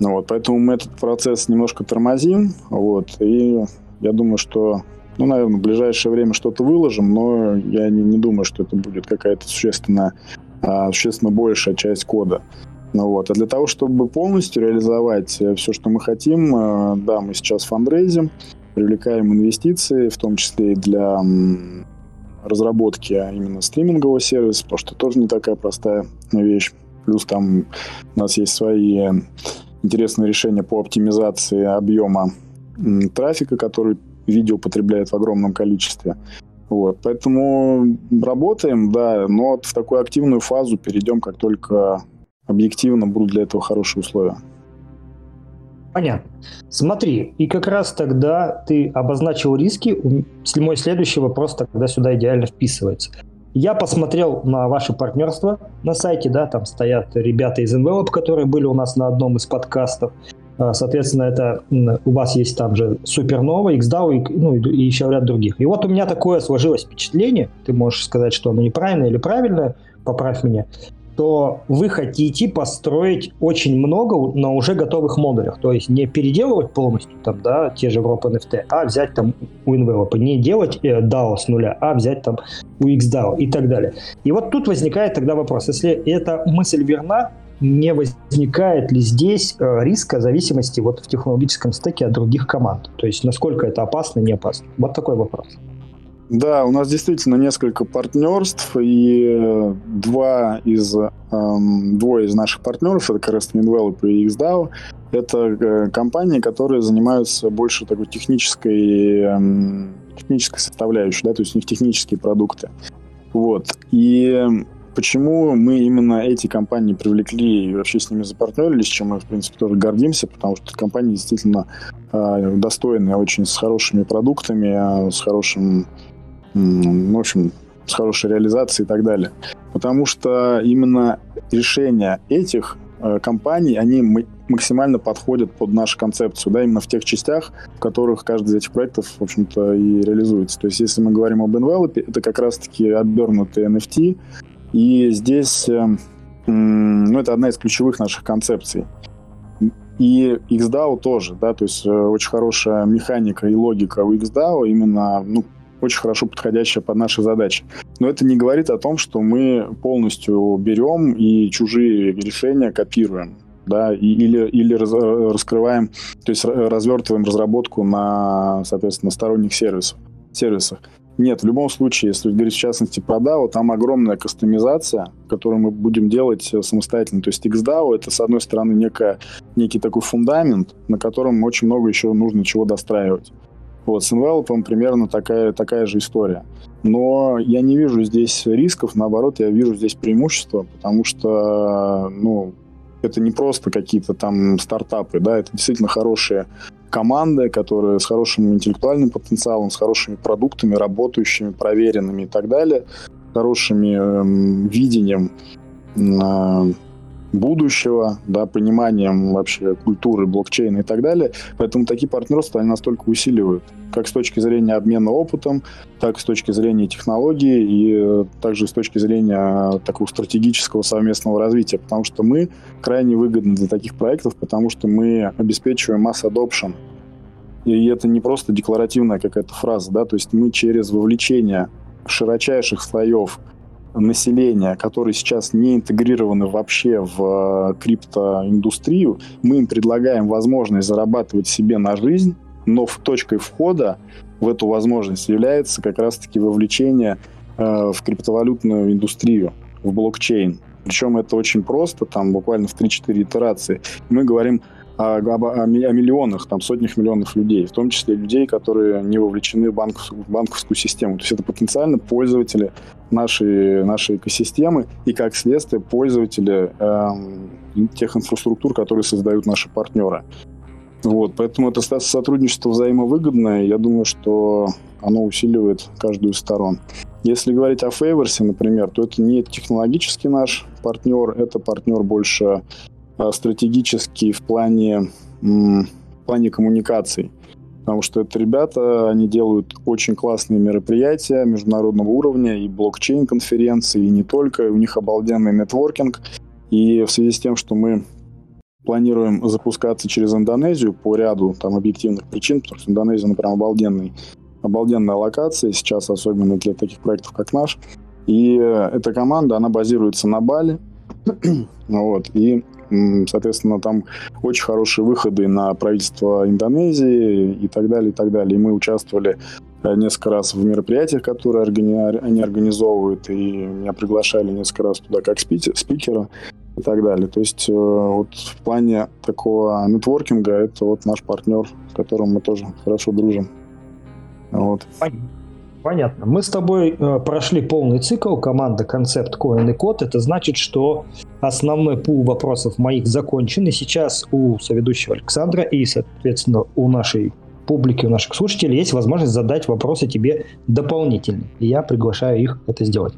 S2: Вот, поэтому мы этот процесс немножко тормозим, вот, и я думаю, что ну, наверное, в ближайшее время что-то выложим, но я не, не думаю, что это будет какая-то существенно, а, существенно большая часть кода. Ну, вот. А для того, чтобы полностью реализовать э, все, что мы хотим, э, да, мы сейчас фандрейзим, привлекаем инвестиции, в том числе и для разработки а именно стримингового сервиса, потому что тоже не такая простая вещь. Плюс там у нас есть свои интересные решения по оптимизации объема трафика, который видео потребляет в огромном количестве. Вот, поэтому работаем, да, но в такую активную фазу перейдем, как только объективно будут для этого хорошие условия.
S3: Понятно. Смотри, и как раз тогда ты обозначил риски. Мой следующий вопрос тогда сюда идеально вписывается. Я посмотрел на ваше партнерство на сайте, да, там стоят ребята из Envelope, которые были у нас на одном из подкастов. А, соответственно, это у вас есть там же Supernova, XDAO и, ну, и еще ряд других. И вот у меня такое сложилось впечатление, ты можешь сказать, что оно неправильное или правильное, поправь меня, то вы хотите построить очень много на уже готовых модулях. То есть не переделывать полностью там, да, те же Европа NFT, а взять там у Envelope. Не делать э, DAO с нуля, а взять там у XDAO и так далее. И вот тут возникает тогда вопрос. Если эта мысль верна, не возникает ли здесь э, риска зависимости вот в технологическом стеке от других команд? То есть насколько это опасно, не опасно? Вот такой вопрос.
S2: Да, у нас действительно несколько партнерств, и э, два из, эм, двое из наших партнеров, это раз Develop и XDAO, это э, компании, которые занимаются больше такой технической, эм, технической составляющей, да, то есть у них технические продукты. Вот. И почему мы именно эти компании привлекли и вообще с ними запартнерились, чем мы, в принципе, тоже гордимся, потому что компании действительно э, достойные, очень с хорошими продуктами, с хорошим, в общем, с хорошей реализацией и так далее. Потому что именно решения этих э, компаний, они максимально подходят под нашу концепцию, да, именно в тех частях, в которых каждый из этих проектов, в общем-то, и реализуется. То есть, если мы говорим об Envelope, это как раз-таки обернутые NFT, и здесь, э, ну, это одна из ключевых наших концепций. И XDAO тоже, да, то есть э, очень хорошая механика и логика у XDAO именно, ну, очень хорошо подходящая под наши задачи. Но это не говорит о том, что мы полностью берем и чужие решения копируем да, или, или раз, раскрываем, то есть развертываем разработку на, соответственно, сторонних сервисов. сервисах. Нет, в любом случае, если говорить в частности про DAO, там огромная кастомизация, которую мы будем делать э, самостоятельно. То есть XDAO — это, с одной стороны, некая, некий такой фундамент, на котором очень много еще нужно чего достраивать. Вот, с Envelope примерно такая, такая же история. Но я не вижу здесь рисков, наоборот, я вижу здесь преимущества, потому что, ну, это не просто какие-то там стартапы, да, это действительно хорошие команды, которые с хорошим интеллектуальным потенциалом, с хорошими продуктами, работающими, проверенными и так далее, хорошими э, видением э, будущего, да, пониманием вообще культуры, блокчейна и так далее. Поэтому такие партнерства, они настолько усиливают, как с точки зрения обмена опытом, так и с точки зрения технологий и э, также с точки зрения такого стратегического совместного развития, потому что мы крайне выгодны для таких проектов, потому что мы обеспечиваем масс adoption. И это не просто декларативная какая-то фраза, да, то есть мы через вовлечение широчайших слоев населения, которые сейчас не интегрированы вообще в э, криптоиндустрию, мы им предлагаем возможность зарабатывать себе на жизнь, но в точкой входа в эту возможность является как раз-таки вовлечение э, в криптовалютную индустрию, в блокчейн. Причем это очень просто, там буквально в 3-4 итерации. Мы говорим о, о, о миллионах, там сотнях миллионов людей, в том числе людей, которые не вовлечены в, банков, в банковскую систему. То есть это потенциально пользователи нашей, нашей экосистемы и, как следствие, пользователи э, тех инфраструктур, которые создают наши партнеры. Вот, поэтому это сотрудничество взаимовыгодное. Я думаю, что оно усиливает каждую из сторон. Если говорить о Фейверсе, например, то это не технологический наш партнер, это партнер больше а, стратегический в плане, в плане коммуникаций. Потому что это ребята, они делают очень классные мероприятия международного уровня, и блокчейн-конференции, и не только. У них обалденный нетворкинг. И в связи с тем, что мы планируем запускаться через Индонезию по ряду там объективных причин, потому что Индонезия, ну, прям обалденный, обалденная локация сейчас, особенно для таких проектов, как наш. И э, эта команда, она базируется на Бали, вот, и Соответственно, там очень хорошие выходы на правительство Индонезии и так далее, и так далее. И мы участвовали э, несколько раз в мероприятиях, которые они организовывают, и меня приглашали несколько раз туда как спикера и так далее. То есть э, вот в плане такого нетворкинга это вот наш партнер, с которым мы тоже хорошо дружим. Вот.
S3: Понятно. Мы с тобой э, прошли полный цикл команда концепт Coin и код. Это значит, что основной пул вопросов моих закончен. И сейчас у соведущего Александра и, соответственно, у нашей публики, у наших слушателей есть возможность задать вопросы тебе дополнительно. И я приглашаю их это сделать.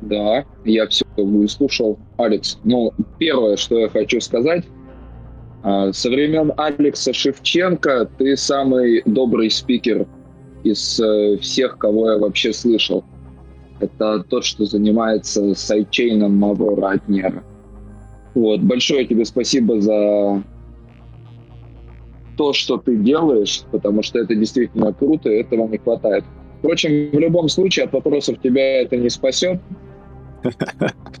S4: Да, я все выслушал. Алекс, ну, первое, что я хочу сказать, со времен Алекса Шевченко ты самый добрый спикер из э, всех, кого я вообще слышал. Это тот, что занимается сайдчейном Мавро Ратнера. Вот, большое тебе спасибо за то, что ты делаешь, потому что это действительно круто, и этого не хватает. Впрочем, в любом случае от вопросов тебя это не спасет.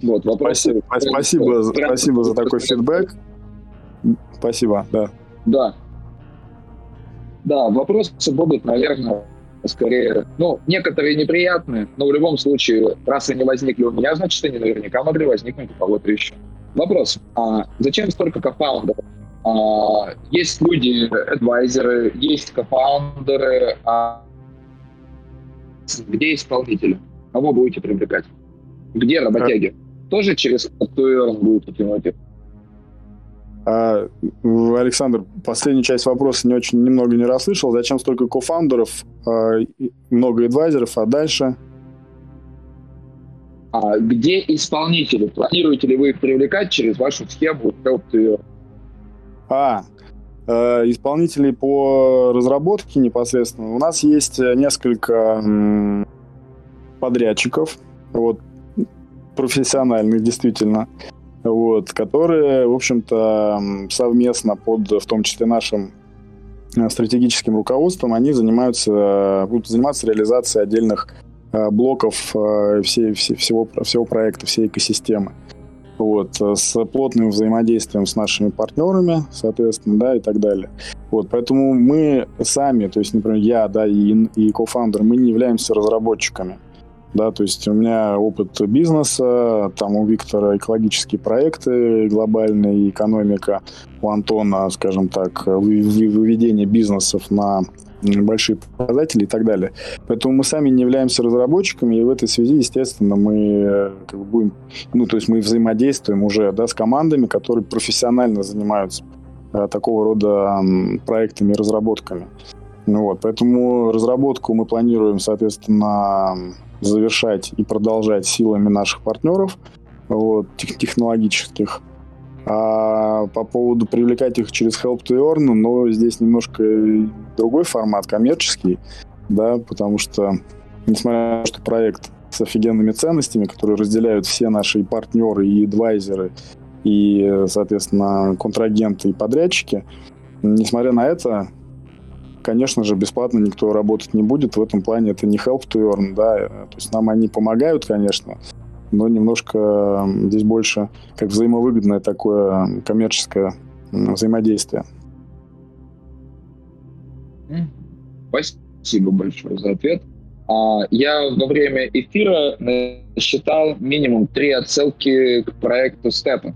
S2: Вот, вопросы... Спасибо, спасибо, спасибо за такой фидбэк. Спасибо, да.
S4: Да. Да, вопросы будут, наверное, скорее, ну, некоторые неприятные, но в любом случае, раз они возникли у меня, значит, они наверняка могли возникнуть у кого-то еще. Вопрос. А зачем столько кофаундеров? А, есть люди, адвайзеры, есть кофаундеры, а где исполнители? Кого будете привлекать? Где работяги? Тоже через Earn будут утянуть их?
S2: А, Александр, последнюю часть вопроса не очень немного не расслышал. Зачем столько кофаундеров, а, много адвайзеров, а дальше?
S4: А где исполнители? Планируете ли вы их привлекать через вашу схему
S2: А, э, исполнителей по разработке непосредственно. У нас есть несколько подрядчиков, вот, профессиональных действительно, вот, которые, в общем-то, совместно под, в том числе нашим э, стратегическим руководством, они занимаются, будут заниматься реализацией отдельных э, блоков всей, всей, всего, всего проекта, всей экосистемы. Вот, с плотным взаимодействием с нашими партнерами, соответственно, да, и так далее. Вот, поэтому мы сами, то есть, например, я, да, и, и кофаундер, мы не являемся разработчиками да, то есть у меня опыт бизнеса, там у Виктора экологические проекты, глобальная экономика, у Антона, скажем так, выведение бизнесов на большие показатели и так далее. Поэтому мы сами не являемся разработчиками, и в этой связи, естественно, мы э, как бы будем, ну, то есть мы взаимодействуем уже, да, с командами, которые профессионально занимаются э, такого рода проектами разработками. Ну вот, поэтому разработку мы планируем, соответственно, завершать и продолжать силами наших партнеров вот, тех, технологических. А по поводу привлекать их через Help to Earn, но ну, здесь немножко другой формат, коммерческий, да, потому что, несмотря на то, что проект с офигенными ценностями, которые разделяют все наши партнеры и адвайзеры, и, соответственно, контрагенты и подрядчики, несмотря на это, конечно же, бесплатно никто работать не будет. В этом плане это не help to earn, да. То есть нам они помогают, конечно, но немножко здесь больше как взаимовыгодное такое коммерческое взаимодействие.
S4: Спасибо большое за ответ. А, я во время эфира насчитал минимум три отсылки к проекту Степа.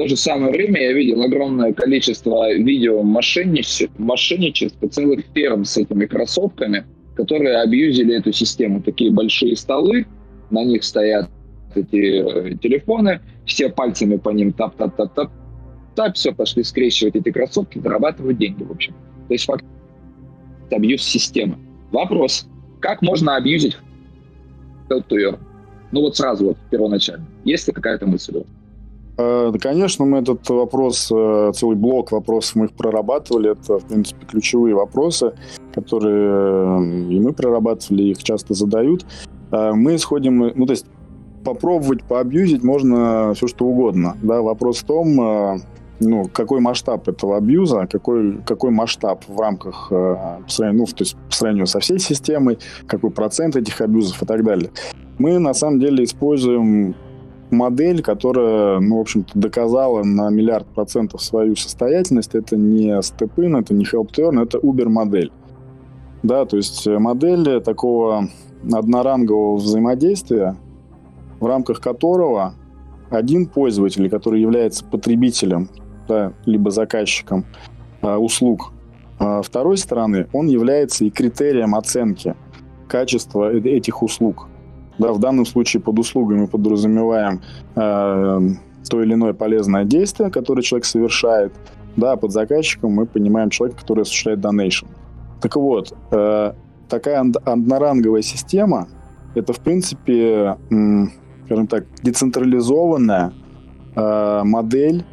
S4: То же самое время я видел огромное количество видео мошенничества, целых ферм с этими кроссовками, которые абьюзили эту систему. Такие большие столы, на них стоят эти э, телефоны, все пальцами по ним тап-тап-тап-тап, так, все, пошли скрещивать эти кроссовки, зарабатывать деньги, в общем. То есть факт абьюз системы. Вопрос, как можно абьюзить Ну вот сразу вот, первоначально. Есть ли какая-то мысль?
S2: Э, конечно, мы этот вопрос, э, целый блок вопросов мы их прорабатывали. Это, в принципе, ключевые вопросы, которые э, и мы прорабатывали, их часто задают. Мы исходим, ну, то есть попробовать поабьюзить можно все, что угодно. Да? Вопрос в том, ну, какой масштаб этого абьюза, какой, какой масштаб в рамках, ну, то есть по сравнению со всей системой, какой процент этих абьюзов и так далее. Мы, на самом деле, используем модель, которая, ну, в общем-то, доказала на миллиард процентов свою состоятельность. Это не степын, это не HelpTurn, это Uber-модель. Да, то есть модель такого однорангового взаимодействия, в рамках которого один пользователь, который является потребителем, да, либо заказчиком э, услуг э, второй стороны, он является и критерием оценки качества э, этих услуг. Да, в данном случае под услугами подразумеваем э, то или иное полезное действие, которое человек совершает. Да, под заказчиком мы понимаем человека, который осуществляет донейшн. Так вот, э, такая одноранговая система – это, в принципе, э, скажем так, децентрализованная э, модель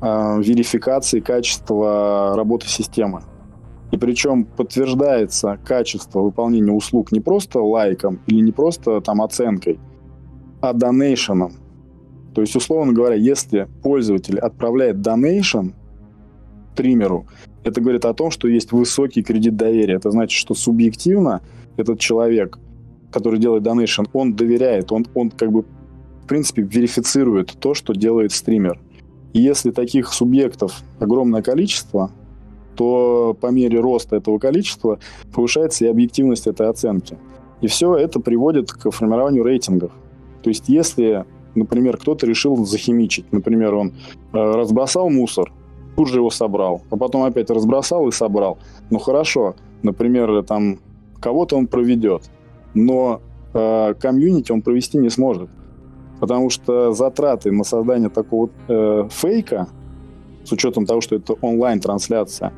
S2: э, верификации качества работы системы. И причем подтверждается качество выполнения услуг не просто лайком или не просто там оценкой, а донейшеном. То есть, условно говоря, если пользователь отправляет донейшн триммеру, это говорит о том, что есть высокий кредит доверия. Это значит, что субъективно этот человек, который делает донейшн, он доверяет, он, он как бы в принципе верифицирует то, что делает стример. И если таких субъектов огромное количество, то по мере роста этого количества повышается и объективность этой оценки. И все это приводит к формированию рейтингов. То есть если например, кто-то решил захимичить. Например, он э, разбросал мусор, тут же его собрал, а потом опять разбросал и собрал. Ну хорошо, например, там кого-то он проведет, но э, комьюнити он провести не сможет, потому что затраты на создание такого э, фейка, с учетом того, что это онлайн-трансляция,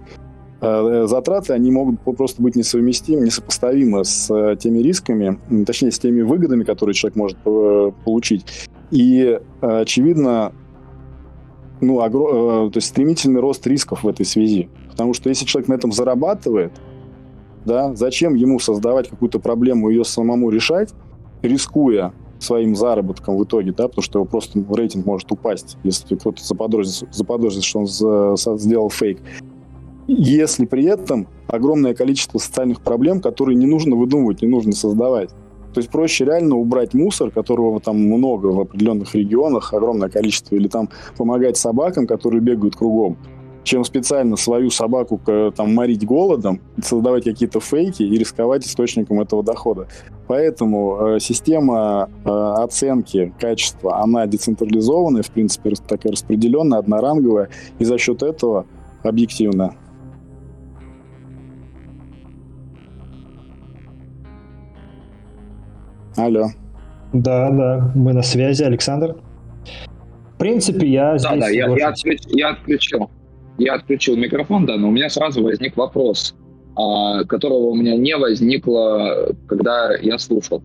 S2: э, затраты, они могут просто быть несовместимы, несопоставимы с э, теми рисками, точнее, с теми выгодами, которые человек может э, получить. И, очевидно, ну, огр... то есть стремительный рост рисков в этой связи. Потому что если человек на этом зарабатывает, да, зачем ему создавать какую-то проблему, ее самому решать, рискуя своим заработком в итоге, да, потому что его просто рейтинг может упасть, если кто-то заподозрит, заподозрит, что он сделал фейк. Если при этом огромное количество социальных проблем, которые не нужно выдумывать, не нужно создавать. То есть проще реально убрать мусор, которого там много в определенных регионах, огромное количество, или там помогать собакам, которые бегают кругом, чем специально свою собаку там морить голодом, создавать какие-то фейки и рисковать источником этого дохода. Поэтому э, система э, оценки качества, она децентрализованная, в принципе, такая распределенная, одноранговая, и за счет этого объективная. Алло.
S3: Да, да, мы на связи, Александр. В принципе, я здесь...
S4: Да, да, я, я, отключ, я отключил. Я отключил микрофон, да, но у меня сразу возник вопрос, а, которого у меня не возникло, когда я слушал.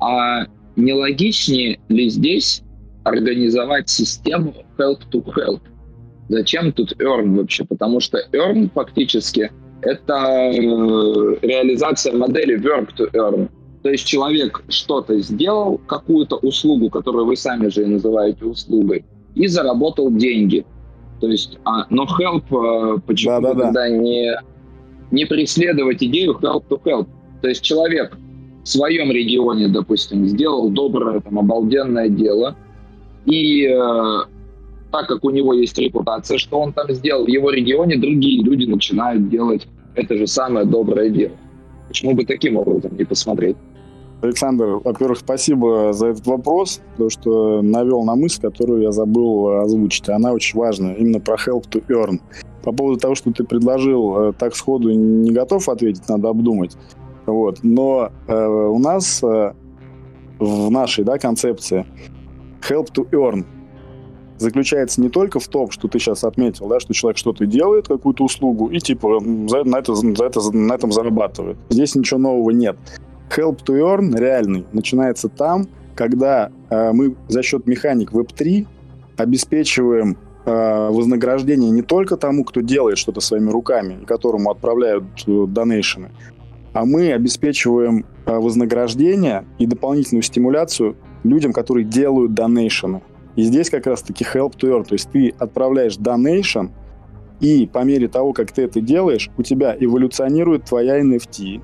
S4: А не логичнее ли здесь организовать систему help to help? Зачем тут earn вообще? Потому что earn фактически это э, реализация модели work to earn. То есть человек что-то сделал, какую-то услугу, которую вы сами же называете услугой, и заработал деньги. То есть, а, но help, э, почему да, да, тогда да. не, не преследовать идею help to help? То есть человек в своем регионе, допустим, сделал доброе, там, обалденное дело, и э, так как у него есть репутация, что он там сделал, в его регионе другие люди начинают делать это же самое доброе дело. Почему бы таким образом не посмотреть?
S2: Александр, во-первых, спасибо за этот вопрос, потому что навел на мысль, которую я забыл озвучить. Она очень важная, именно про help to earn. По поводу того, что ты предложил, э, так сходу не готов ответить, надо обдумать. Вот. Но э, у нас э, в нашей да, концепции help to earn заключается не только в том, что ты сейчас отметил, да, что человек что-то делает, какую-то услугу, и типа за, на, это, за это, на этом зарабатывает. Здесь ничего нового нет. Help to Earn реальный начинается там, когда э, мы за счет механик Web3 обеспечиваем э, вознаграждение не только тому, кто делает что-то своими руками, которому отправляют э, донейшены, а мы обеспечиваем э, вознаграждение и дополнительную стимуляцию людям, которые делают донейшены. И здесь как раз-таки help to earn, то есть ты отправляешь донейшн, и по мере того, как ты это делаешь, у тебя эволюционирует твоя NFT,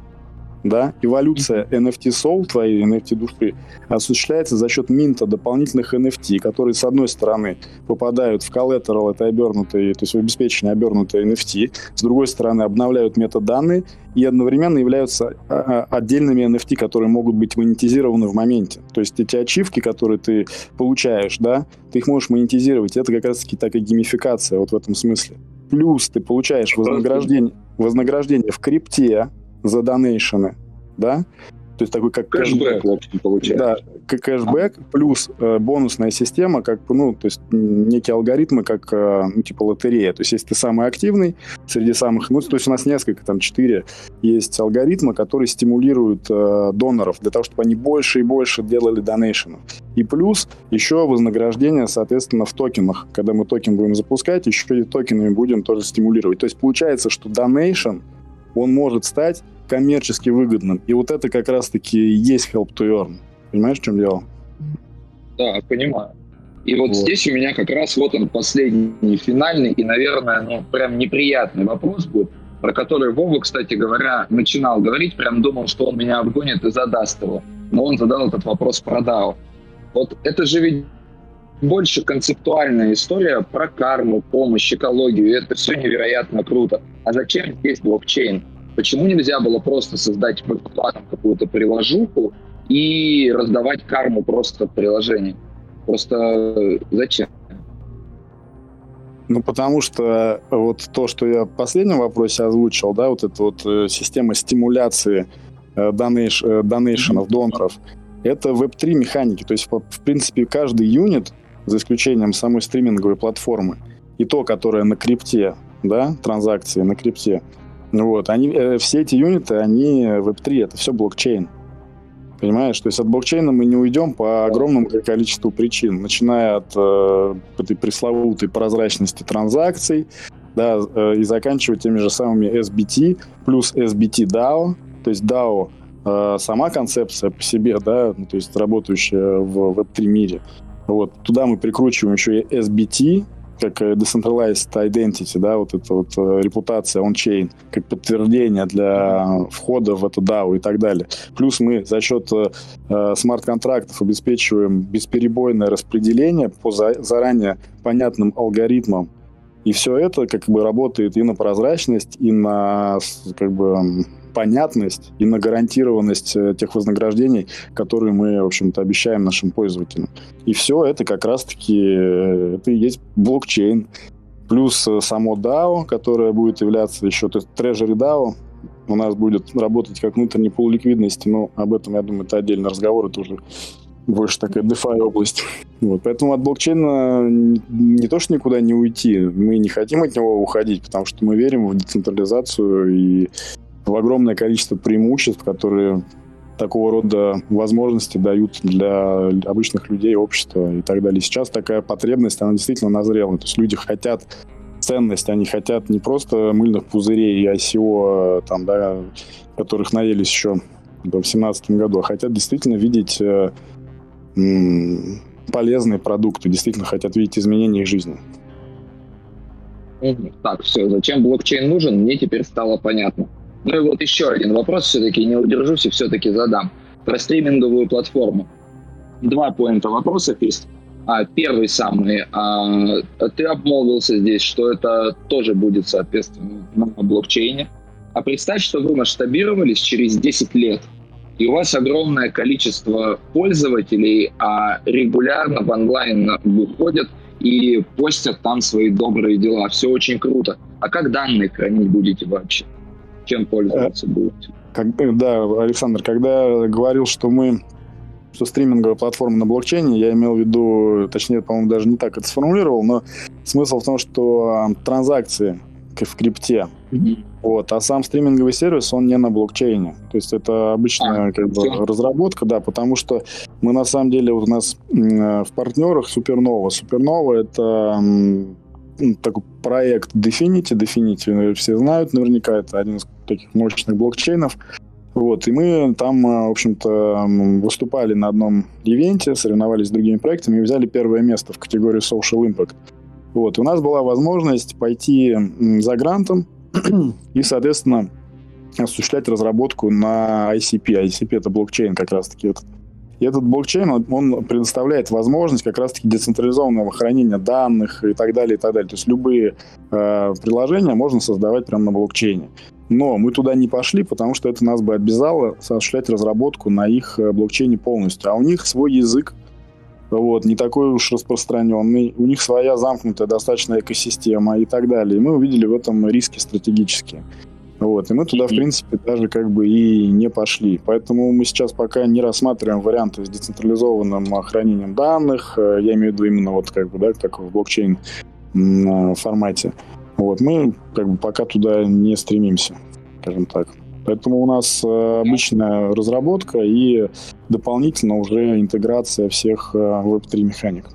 S2: да, эволюция NFT Soul, твоей NFT души, осуществляется за счет минта дополнительных NFT, которые, с одной стороны, попадают в collateral, это обернутые, то есть в обеспечение обернутые NFT, с другой стороны, обновляют метаданные и одновременно являются а, а, отдельными NFT, которые могут быть монетизированы в моменте. То есть эти ачивки, которые ты получаешь, да, ты их можешь монетизировать. Это как раз-таки такая геймификация вот в этом смысле. Плюс ты получаешь вознаграждение, вознаграждение в крипте, за donation ы, да, то есть такой как
S4: кэшбэк, кэшбэк получается.
S2: Да, кэшбэк плюс э, бонусная система, как ну, то есть некие алгоритмы, как э, ну, типа лотерея. То есть если ты самый активный среди самых, ну, то есть у нас несколько, там четыре есть алгоритмы, которые стимулируют э, доноров для того, чтобы они больше и больше делали donation ов. И плюс еще вознаграждение, соответственно, в токенах. Когда мы токен будем запускать, еще и токенами будем тоже стимулировать. То есть получается, что donation, он может стать коммерчески выгодным. И вот это как раз-таки есть help to earn. Понимаешь, в чем дело?
S4: Да, понимаю. И вот, вот здесь у меня как раз вот он последний, финальный и, наверное, ну, прям неприятный вопрос будет, про который Вова, кстати говоря, начинал говорить, прям думал, что он меня обгонит и задаст его. Но он задал этот вопрос про DAO. Вот это же ведь больше концептуальная история про карму, помощь, экологию. Это все невероятно круто. А зачем здесь блокчейн? Почему нельзя было просто создать какую-то приложуху и раздавать карму просто в приложении? Просто зачем?
S2: Ну, потому что вот то, что я в последнем вопросе озвучил, да, вот эта вот э, система стимуляции э, донейш, э, донейшенов, доноров, это Web3 механики. То есть, в, в принципе, каждый юнит, за исключением самой стриминговой платформы, и то, которое на крипте, да, транзакции на крипте, вот, они, э, все эти юниты, они Web3, это все блокчейн. Понимаешь? То есть от блокчейна мы не уйдем по огромному количеству причин, начиная от э, этой пресловутой прозрачности транзакций, да, э, и заканчивая теми же самыми SBT плюс SBT DAO. То есть DAO э, сама концепция по себе, да, ну, то есть работающая в Web3 мире. Вот. Туда мы прикручиваем еще и SBT, как э, decentralized identity, да, вот эта вот э, репутация on-chain, как подтверждение для входа в это DAO и так далее. Плюс мы за счет э, смарт-контрактов обеспечиваем бесперебойное распределение по за, заранее понятным алгоритмам. И все это как бы работает и на прозрачность, и на как бы понятность и на гарантированность э, тех вознаграждений, которые мы, в общем-то, обещаем нашим пользователям. И все это как раз-таки, э, это и есть блокчейн. Плюс э, само DAO, которое будет являться еще, то есть Treasury DAO, у нас будет работать как внутренний пул ликвидности, но об этом, я думаю, это отдельный разговор, это уже больше такая DeFi область. Вот, поэтому от блокчейна не то, что никуда не уйти, мы не хотим от него уходить, потому что мы верим в децентрализацию и огромное количество преимуществ, которые такого рода возможности дают для обычных людей, общества и так далее. Сейчас такая потребность, она действительно назрела. То есть люди хотят ценность, они хотят не просто мыльных пузырей и ICO, там, да, которых наелись еще в 2017 году, а хотят действительно видеть э, м- полезные продукты, действительно хотят видеть изменения их жизни.
S4: Так, все, зачем блокчейн нужен, мне теперь стало понятно. Ну и вот еще один вопрос все-таки, не удержусь и все-таки задам. Про стриминговую платформу. Два поинта вопросов есть. А, первый самый. А, ты обмолвился здесь, что это тоже будет, соответственно, на блокчейне. А представь, что вы масштабировались через 10 лет, и у вас огромное количество пользователей а регулярно в онлайн выходят и постят там свои добрые дела. Все очень круто. А как данные хранить будете вообще? Чем пользоваться будете.
S2: Как, да, Александр, когда говорил, что мы что стриминговая платформа на блокчейне, я имел в виду, точнее, по-моему, даже не так это сформулировал, но смысл в том, что а, транзакции в крипте, mm-hmm. вот, а сам стриминговый сервис, он не на блокчейне. То есть это обычная а, как бы, разработка, да, потому что мы на самом деле вот у нас в партнерах Супернова. Супернова это ну, такой проект Definity. Definity все знают наверняка, это один из таких мощных блокчейнов. Вот, и мы там, э, в общем-то, выступали на одном ивенте, соревновались с другими проектами и взяли первое место в категории Social Impact. Вот, и у нас была возможность пойти за грантом и, соответственно, осуществлять разработку на ICP. ICP — это блокчейн как раз-таки этот и этот блокчейн, он предоставляет возможность как раз-таки децентрализованного хранения данных и так далее, и так далее. То есть любые э, приложения можно создавать прямо на блокчейне. Но мы туда не пошли, потому что это нас бы обязало осуществлять разработку на их э, блокчейне полностью. А у них свой язык, вот, не такой уж распространенный, у них своя замкнутая достаточно экосистема и так далее. И мы увидели в этом риски стратегические. Вот, и мы туда, в принципе, даже как бы и не пошли. Поэтому мы сейчас пока не рассматриваем варианты с децентрализованным хранением данных. Э, я имею в виду именно вот как бы, да, как в блокчейн э, формате. Вот, мы как бы пока туда не стремимся, скажем так. Поэтому у нас э, обычная разработка и дополнительно уже интеграция всех Web3 механик.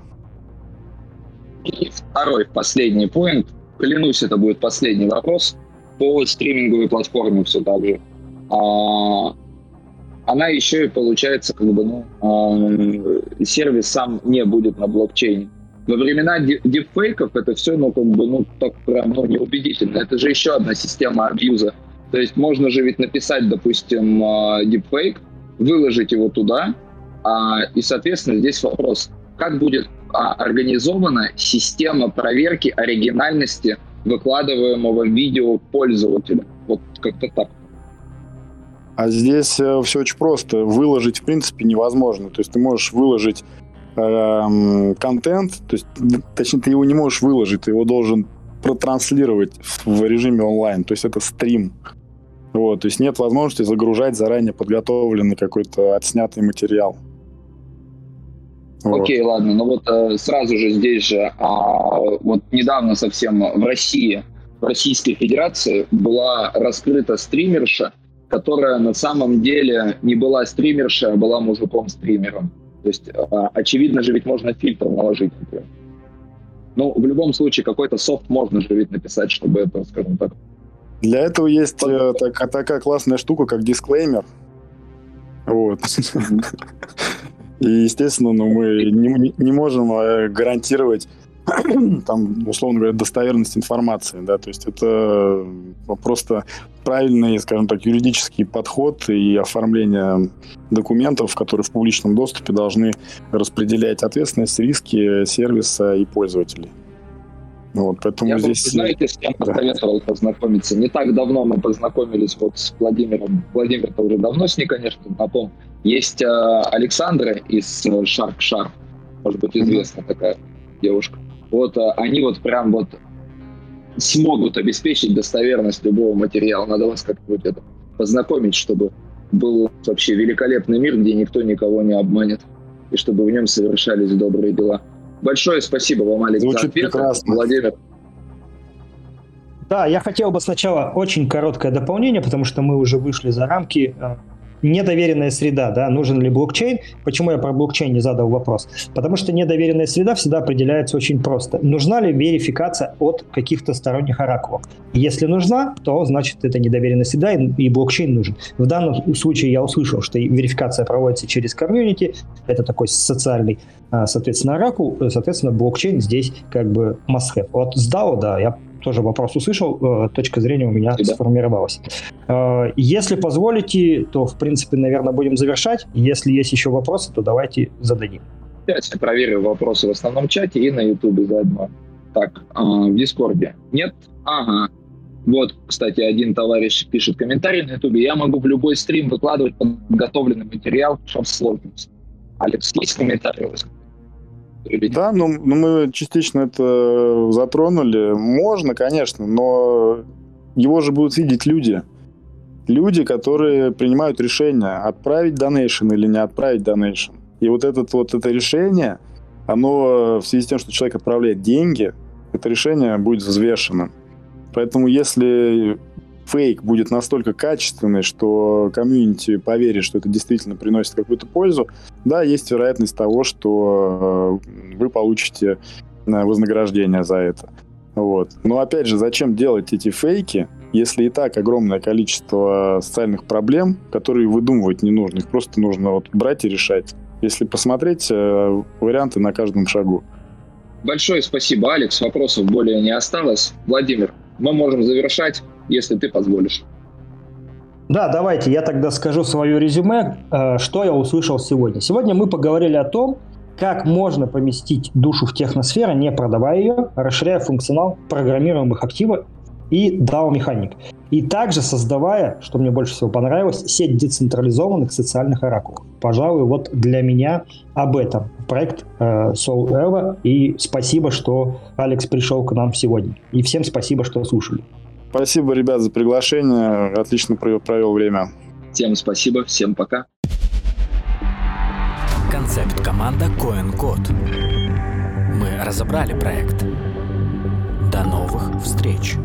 S4: И второй, последний поинт. Клянусь, это будет последний вопрос по стриминговой платформе все так же. А, она еще и получается, как бы, ну, а, сервис сам не будет на блокчейне. Во времена дипфейков это все, ну, как бы, ну, так прям, ну, неубедительно. Это же еще одна система абьюза. То есть можно же ведь написать, допустим, дипфейк, выложить его туда, а, и, соответственно, здесь вопрос, как будет а, организована система проверки оригинальности выкладываемого видео пользователя. Вот как-то так.
S2: А здесь э, все очень просто. Выложить, в принципе, невозможно. То есть ты можешь выложить э, контент, то есть, точнее, ты его не можешь выложить, ты его должен протранслировать в режиме онлайн, то есть это стрим. Вот, то есть нет возможности загружать заранее подготовленный какой-то отснятый материал.
S4: Вот. Окей, ладно, но вот э, сразу же здесь же, а, вот недавно совсем в России, в Российской Федерации была раскрыта стримерша, которая на самом деле не была стримерша, а была мужиком-стримером. То есть, э, очевидно же, ведь можно фильтр наложить. Например. Ну, в любом случае, какой-то софт можно же ведь написать, чтобы это, скажем так...
S2: Для этого есть э, так, такая классная штука, как дисклеймер. Вот. И, естественно, ну, мы не, не можем э, гарантировать там, условно говоря, достоверность информации, да, то есть это просто правильный, скажем так, юридический подход и оформление документов, которые в публичном доступе должны распределять ответственность, риски сервиса и пользователей. Вот, поэтому
S4: Я
S2: здесь...
S4: знаете, с кем посоветовал да. познакомиться? Не так давно мы познакомились вот с Владимиром. Владимир-то уже давно с ней, конечно, знаком. Есть э, Александра из э, Shark Shark. Может быть, известная mm-hmm. такая девушка. Вот э, они вот прям вот смогут обеспечить достоверность любого материала. Надо вас как-нибудь это познакомить, чтобы был вообще великолепный мир, где никто никого не обманет, и чтобы в нем совершались добрые дела. Большое спасибо вам, Алекс,
S2: Звучит за ответ. Прекрасно.
S4: Владимир.
S3: Да, я хотел бы сначала очень короткое дополнение, потому что мы уже вышли за рамки э, недоверенная среда, да, нужен ли блокчейн. Почему я про блокчейн не задал вопрос? Потому что недоверенная среда всегда определяется очень просто. Нужна ли верификация от каких-то сторонних оракулов? Если нужна, то значит это недоверенная среда и, и блокчейн нужен. В данном случае я услышал, что верификация проводится через комьюнити, это такой социальный, а, соответственно, оракул, соответственно, блокчейн здесь как бы must have. Вот с DAO, да, я тоже вопрос услышал, э, точка зрения у меня да. сформировалась. Э, если позволите, то, в принципе, наверное, будем завершать. Если есть еще вопросы, то давайте зададим.
S4: Я проверю вопросы в основном чате и на Ютубе заодно. Так, а, в Дискорде. Нет? Ага. Вот, кстати, один товарищ пишет комментарий на Ютубе. Я могу в любой стрим выкладывать подготовленный материал, чтобы сложность. Алекс, есть комментарий?
S2: Да, ну, ну мы частично это затронули. Можно, конечно, но его же будут видеть люди. Люди, которые принимают решение, отправить донейшн или не отправить донейшн. И вот, этот, вот это решение, оно в связи с тем, что человек отправляет деньги, это решение будет взвешенным. Поэтому если фейк будет настолько качественный, что комьюнити поверит, что это действительно приносит какую-то пользу, да, есть вероятность того, что э, вы получите э, вознаграждение за это. Вот. Но опять же, зачем делать эти фейки, если и так огромное количество социальных проблем, которые выдумывать не нужно, их просто нужно вот брать и решать. Если посмотреть, э, варианты на каждом шагу.
S4: Большое спасибо, Алекс. Вопросов более не осталось. Владимир, мы можем завершать если ты позволишь.
S3: Да, давайте я тогда скажу свое резюме, э, что я услышал сегодня. Сегодня мы поговорили о том, как можно поместить душу в техносферу, не продавая ее, расширяя функционал программируемых активов и DAO-механик. И также создавая, что мне больше всего понравилось, сеть децентрализованных социальных оракулов. Пожалуй, вот для меня об этом проект э, Soul Eva. И спасибо, что Алекс пришел к нам сегодня. И всем спасибо, что слушали.
S2: Спасибо, ребят, за приглашение. Отлично провел время.
S4: Всем спасибо, всем пока.
S1: Концепт команда Coin Code. Мы разобрали проект. До новых встреч!